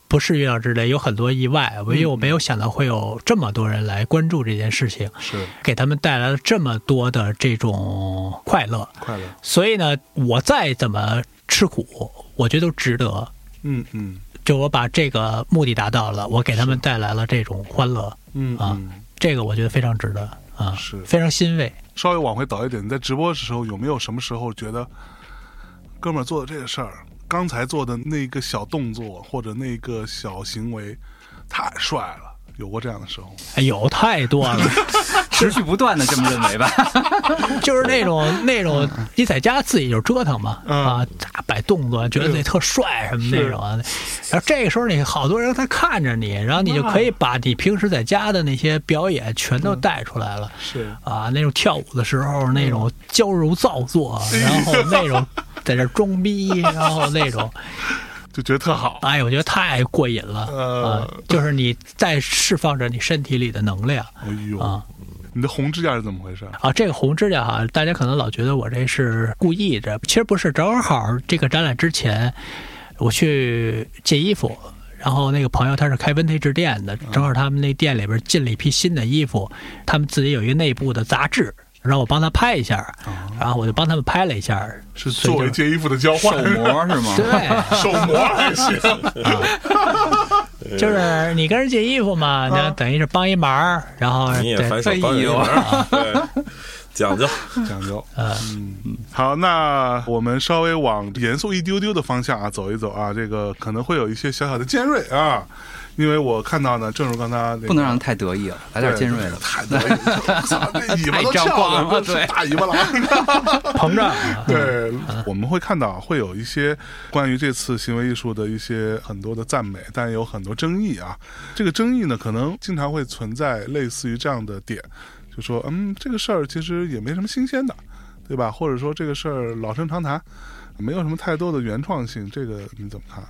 不是预料之内，有很多意外，因为我没有想到会有这么多人来关注这件事情，是给他们带来了这么多的这种快乐。快乐，所以呢，我再怎么吃苦，我觉得都值得。嗯嗯就我把这个目的达到了，我给他们带来了这种欢乐，啊嗯嗯。这个我觉得非常值得啊，是非常欣慰。稍微往回倒一点，你在直播的时候有没有什么时候觉得，哥们儿做的这个事儿，刚才做的那个小动作或者那个小行为，太帅了？有过这样的时候？哎有太多了，持续不断的这么认为吧。就是那种那种你在家自己就折腾嘛，嗯啊，咋摆动作，觉得自己特帅什么那种啊。然后这个时候你好多人他看着你，然后你就可以把你平时在家的那些表演全都带出来了。是啊，那种跳舞的时候那种娇柔造作，然后那种在这装逼，然后那种，就觉得特好。哎，我觉得太过瘾了呃啊！就是你在释放着你身体里的能量哎呦，啊你的红指甲是怎么回事？啊！这个红指甲哈，大家可能老觉得我这是故意的，其实不是，正好这个展览之前我去借衣服。然后那个朋友他是开 vintage 店的，正好他们那店里边进了一批新的衣服，他们自己有一个内部的杂志，让我帮他拍一下，然后我就帮他们拍了一下，是作为借衣服的交换手，模是吗？对，手模还行。就是你跟人借衣服嘛，那等于是帮一忙，然后你也对反手帮一忙，对，讲究。讲究。呃嗯，好，那我们稍微往严肃一丢丢的方向啊走一走啊，这个可能会有一些小小的尖锐啊，因为我看到呢，正如刚才那个不能让他太得意了，来点尖锐的。太得意了，尾巴都 翘了，对大尾巴狼。膨胀啊。对，我们会看到会有一些关于这次行为艺术的一些很多的赞美，但有很多争议啊。这个争议呢，可能经常会存在类似于这样的点，就说嗯，这个事儿其实也没什么新鲜的，对吧？或者说这个事儿老生常谈，没有什么太多的原创性，这个你怎么看？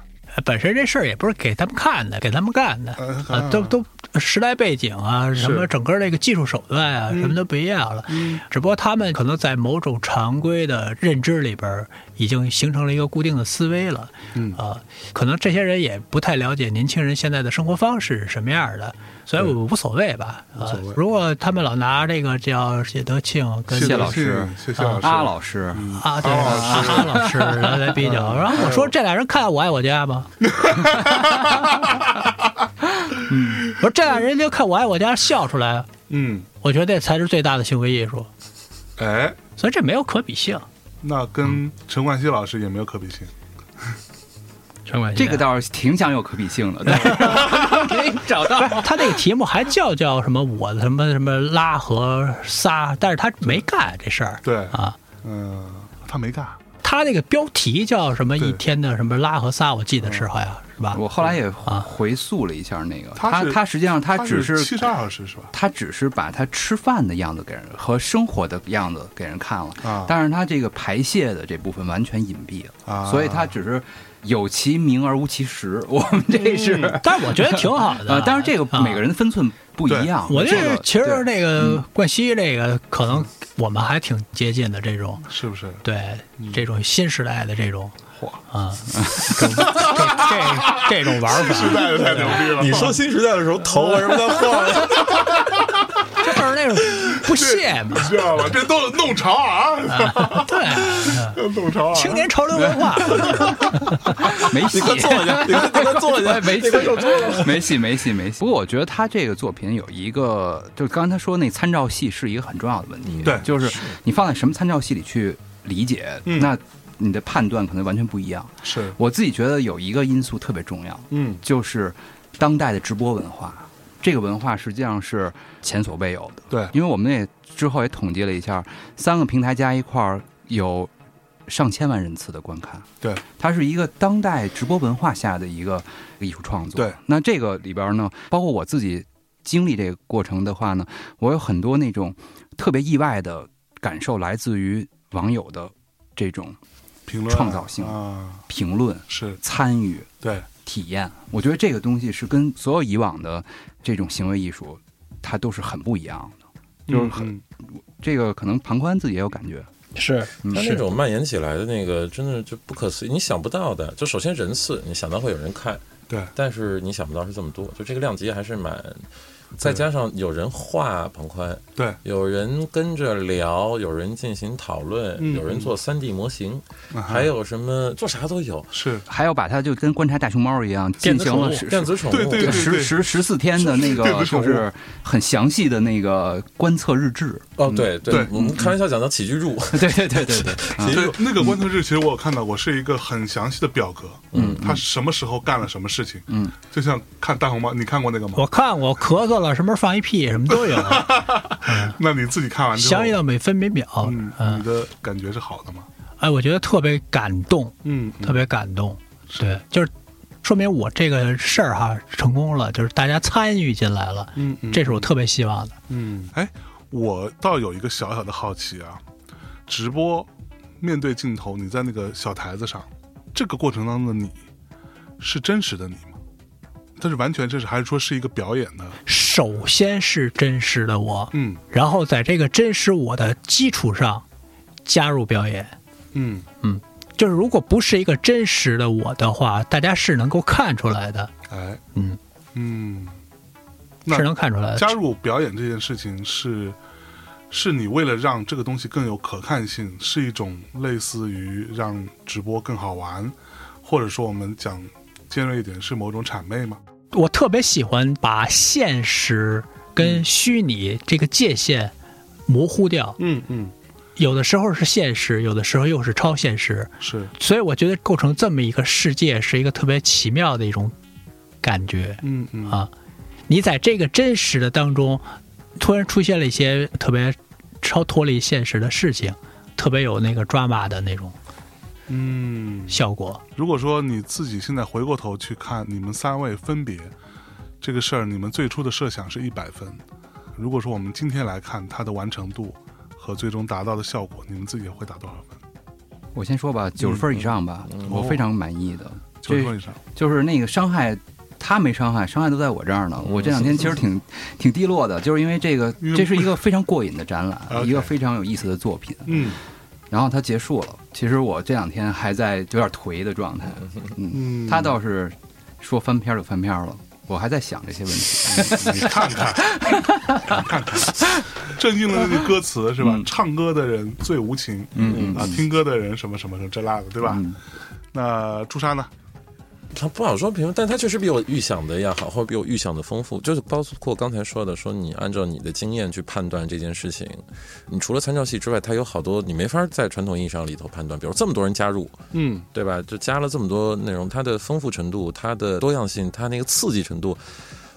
本身这事儿也不是给他们看的，给他们干的呃啊，都都时代背景啊，什么整个这个技术手段啊，什么都不一样了。嗯只不过他们可能在某种常规的认知里边，已经形成了一个固定的思维了。嗯啊，可能这些人也不太了解年轻人现在的生活方式是什么样的，所以我无所谓吧。啊所谓，如果他们老拿这个叫谢德庆跟谢谢老师谢谢老师，阿老师，啊，对啊哈老师来来比较，然后我说这俩人看《我爱我家》吗？嗯，我说这俩人就看《我爱我家》笑出来，嗯，我觉得这才是最大的行为艺术，哎，所以这没有可比性。那跟陈冠希老师也没有可比性。这个倒是挺想有可比性的，但 是没找到。他那个题目还叫叫什么我的什么什么拉和撒，但是他没干这事儿。对啊，嗯，他没干。他那个标题叫什么一天的什么拉和撒，我记得是好像是吧？我后来也啊回溯了一下那个，他他他实际上他只是是七十二小时是吧？他只是把他吃饭的样子给人和生活的样子给人看了，啊但是他这个排泄的这部分完全隐蔽了，啊所以他只是有其名而无其实。我们这是，嗯但是我觉得挺好的。呃，当然这个啊每个人的分寸不一样。我这是其实对那个冠希这个可能我们还挺接近的这种，是不是？对这种新时代的这种嚯，啊，这这这这种玩法，时代的太牛逼了！你说新时代的时候，头为什么在晃呀？这就是那种不屑嘛，知道吧？这都是弄潮啊，对，弄潮儿。青年潮流文化，没戏，你快坐下，你 快你快坐下，没戏，没戏，没戏，没戏。不过我觉得他这个作品有一个，就是刚才他说那参照系是一个很重要的问题。对就是你放在什么参照系里去理解，嗯那你的判断可能完全不一样。是，我自己觉得有一个因素特别重要，嗯就是当代的直播文化。这个文化实际上是前所未有的，对，因为我们也之后也统计了一下，三个平台加一块儿有上千万人次的观看。对，它是一个当代直播文化下的一个艺术创作。对，那这个里边呢，包括我自己经历这个过程的话呢，我有很多那种特别意外的感受，来自于网友的这种评论创造性啊，评论、是参与、对，体验。我觉得这个东西是跟所有以往的这种行为艺术，它都是很不一样的。就是很嗯这个可能庞宽自己也有感觉，是嗯他那种蔓延起来的那个，真的就不可思议，你想不到的。就首先人次，你想到会有人看，对，但是你想不到是这么多，就这个量级还是蛮。再加上有人画庞宽，对，有人跟着聊，有人进行讨论，嗯有人做三 D 模型，还有什么做啥都有。是。还要把它就跟观察大熊猫一样进电子宠物行了十电子宠物，对对对十十十四天的那个就是很详细的那个观测日志。哦，对对我们开玩笑讲叫起居住，对对对对对，对 那个观测日，其实我有看到过，是一个很详细的表格，嗯，他什么时候干了什么事情，嗯，就像看大熊猫，你看过那个吗？我看过咳嗽了，什么时候放一屁，什么都有，那你自己看完之后，详细到每分每秒。嗯，你嗯，的感觉是好的吗？哎，我觉得特别感动，嗯，特别感动。对，就是说明我这个事儿哈成功了，就是大家参与进来了，嗯嗯这是我特别希望的。嗯，哎，我倒有一个小小的好奇啊，直播面对镜头，你在那个小台子上，这个过程当中的你是真实的你吗？它是完全这是，还是说是一个表演呢？首先是真实的我，嗯然后在这个真实我的基础上加入表演。嗯嗯，就是如果不是一个真实的我的话，大家是能够看出来的，哎，嗯嗯，是能看出来的。加入表演这件事情是，是你为了让这个东西更有可看性，是一种类似于让直播更好玩，或者说我们讲尖锐一点，是某种谄媚吗？我特别喜欢把现实跟虚拟这个界限模糊掉，嗯嗯，有的时候是现实，有的时候又是超现实，是，所以我觉得构成这么一个世界是一个特别奇妙的一种感觉。嗯嗯。啊。你在这个真实的当中，突然出现了一些特别超脱离现实的事情，特别有那个抓马的那种嗯，效果。如果说你自己现在回过头去看你们三位分别这个事儿，你们最初的设想是一百分。如果说我们今天来看它的完成度和最终达到的效果，你们自己会打多少分？我先说吧，九十分以上吧，我非常满意的。九十分以上。就是那个伤害，他没伤害，伤害都在我这儿呢。我这两天其实挺 挺低落的，就是因为这个，这是一个非常过瘾的展览 一个非常有意思的作品。嗯然后它结束了，其实我这两天还在有点颓的状态。嗯，嗯，他倒是说翻篇就翻篇了，我还在想这些问题。你看看，你看看，正应了那句歌词是吧？嗯唱歌的人最无情，嗯啊，听歌的人什么什么什么这那的，对吧？嗯那朱砂呢？他不好说评分，但他确实比我预想的要好，或者比我预想的丰富。就是包括刚才说的，说你按照你的经验去判断这件事情，你除了参照系之外，它有好多你没法在传统意义上里头判断。比如这么多人加入，嗯对吧？就加了这么多内容，它的丰富程度、它的多样性、它那个刺激程度，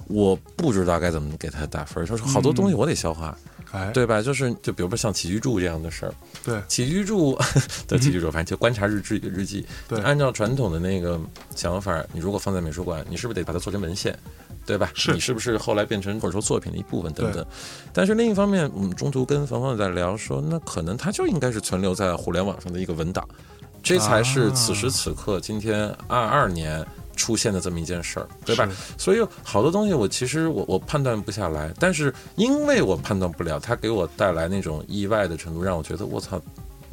我不知道该怎么给它打分。就是好多东西我得消化，哎，对吧？就是就比如说像起居注这样的事儿，对起居注 的起居注，反正就观察日志日记。对按照传统的那个想法，你如果放在美术馆，你是不是得把它做成文献？对吧？是你是不是后来变成或者说作品的一部分等等？但是另一方面，我们中途跟冯冯在聊说，那可能它就应该是存留在互联网上的一个文档，这才是此时此刻今天二二年出现的这么一件事儿，对吧？所以好多东西我其实我我判断不下来，但是因为我判断不了，它给我带来那种意外的程度，让我觉得我操。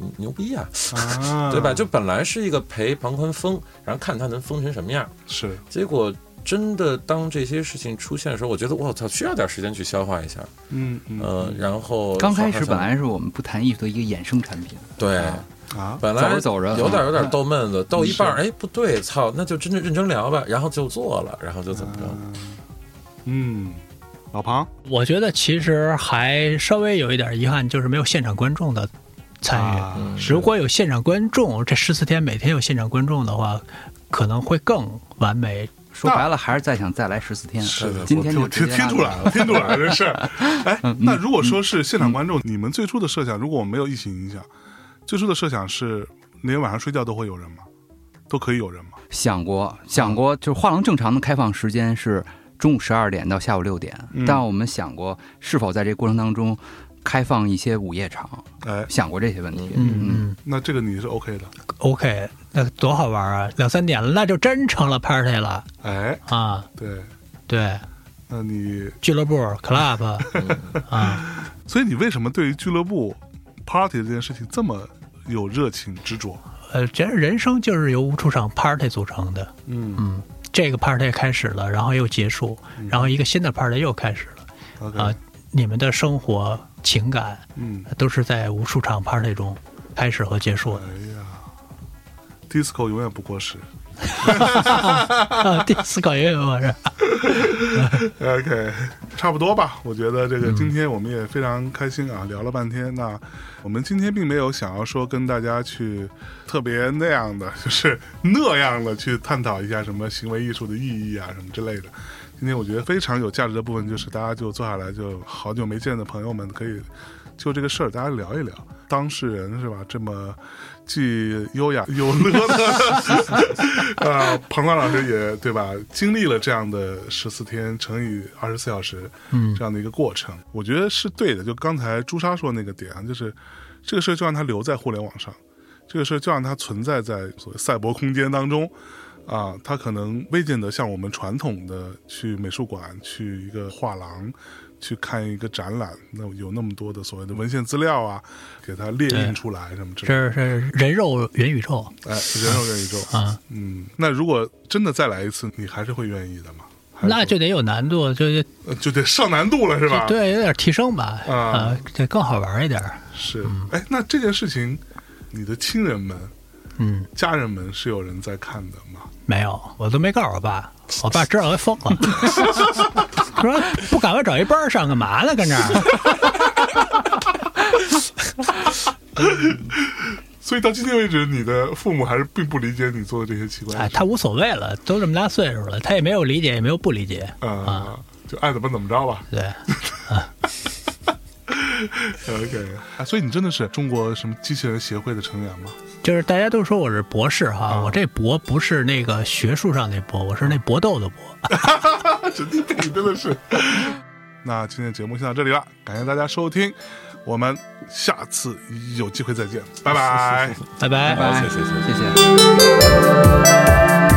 牛牛逼呀、啊，对吧？就本来是一个陪庞宽疯，然后看他能疯成什么样，是结果真的当这些事情出现的时候，我觉得我操，需要点时间去消化一下。嗯嗯呃，然后刚开始本来是我们不谈艺术的一个衍生产品，对，啊，本来走着走着有点有点逗闷子，逗一半哎，不对，操，那就真正认真聊吧，然后就做了，然后就怎么着？嗯，老庞我觉得其实还稍微有一点遗憾，就是没有现场观众的参与。啊如果有现场观众，这十四天每天有现场观众的话，可能会更完美。说白了还是再想再来十四天。是的，今天就听就听出来了，听出来了这事儿。哎，嗯那如果说是现场观众，你们最初的设想，如果我们没有疫情影响，最初的设想是那天晚上睡觉都会有人吗？都可以有人吗？想过想过，就是画廊正常的开放时间是中午十二点到下午六点，嗯但我们想过是否在这个过程当中开放一些午夜场，哎，想过这些问题。嗯嗯那这个你是 OK 的。，OK，那多好玩啊！两三点了，那就真成了 party 了哎，啊！对，对，那你，俱乐部 club 啊，所以你为什么对于俱乐部 party 这件事情这么有热情执着？呃，这人生就是由无数场 party 组成的。嗯嗯，这个 party 开始了，然后又结束，然后一个新的 party 又开始了。啊你们的生活情感嗯，都是在无数场 party 中开始和结束的。哎呀，disco 永远不过时。啊，第四考也有我是。OK，差不多吧。我觉得这个今天我们也非常开心啊，聊了半天。那我们今天并没有想要说跟大家去特别那样的，就是那样的去探讨一下什么行为艺术的意义啊什么之类的。今天我觉得非常有价值的部分就是大家就坐下来，就好久没见的朋友们可以就这个事儿大家聊一聊。当事人是吧？这么既优雅又乐的啊，彭刚老师也对吧？经历了这样的十四天乘以二十四小时，嗯这样的一个过程，我觉得是对的。就刚才朱砂说那个点啊，就是这个事儿就让它留在互联网上，这个事儿就让它存在在所谓赛博空间当中。啊，它可能未见得像我们传统的去美术馆、去一个画廊去看一个展览，那有那么多的所谓的文献资料啊，给它列印出来什么之类的。这是人肉元宇宙哎，人肉元宇宙，啊，嗯，那如果真的再来一次，你还是会愿意的吗？那就得有难度，就就呃就得上难度了，是吧？，对，有点提升吧，啊啊，得更好玩一点。是。哎，那这件事情，你的亲人们、嗯，家人们是有人在看的吗？没有，我都没告诉我爸，我爸知道他疯了，说不赶快找一班儿上干嘛呢？跟这儿。所以到今天为止，你的父母还是并不理解你做的这些奇怪的哎，事。他无所谓了，都这么大岁数了，他也没有理解，也没有不理解。啊，就爱怎么怎么着吧。对，OK，啊，所以你真的是中国什么机器人协会的成员吗？就是大家都说我是博士哈，啊我这博不是那个学术上那博，我是那搏斗的搏。神经病，真的是。那今天节目先到这里了，感谢大家收听，我们下次有机会再见，拜拜。拜拜。拜拜，谢谢谢谢谢谢。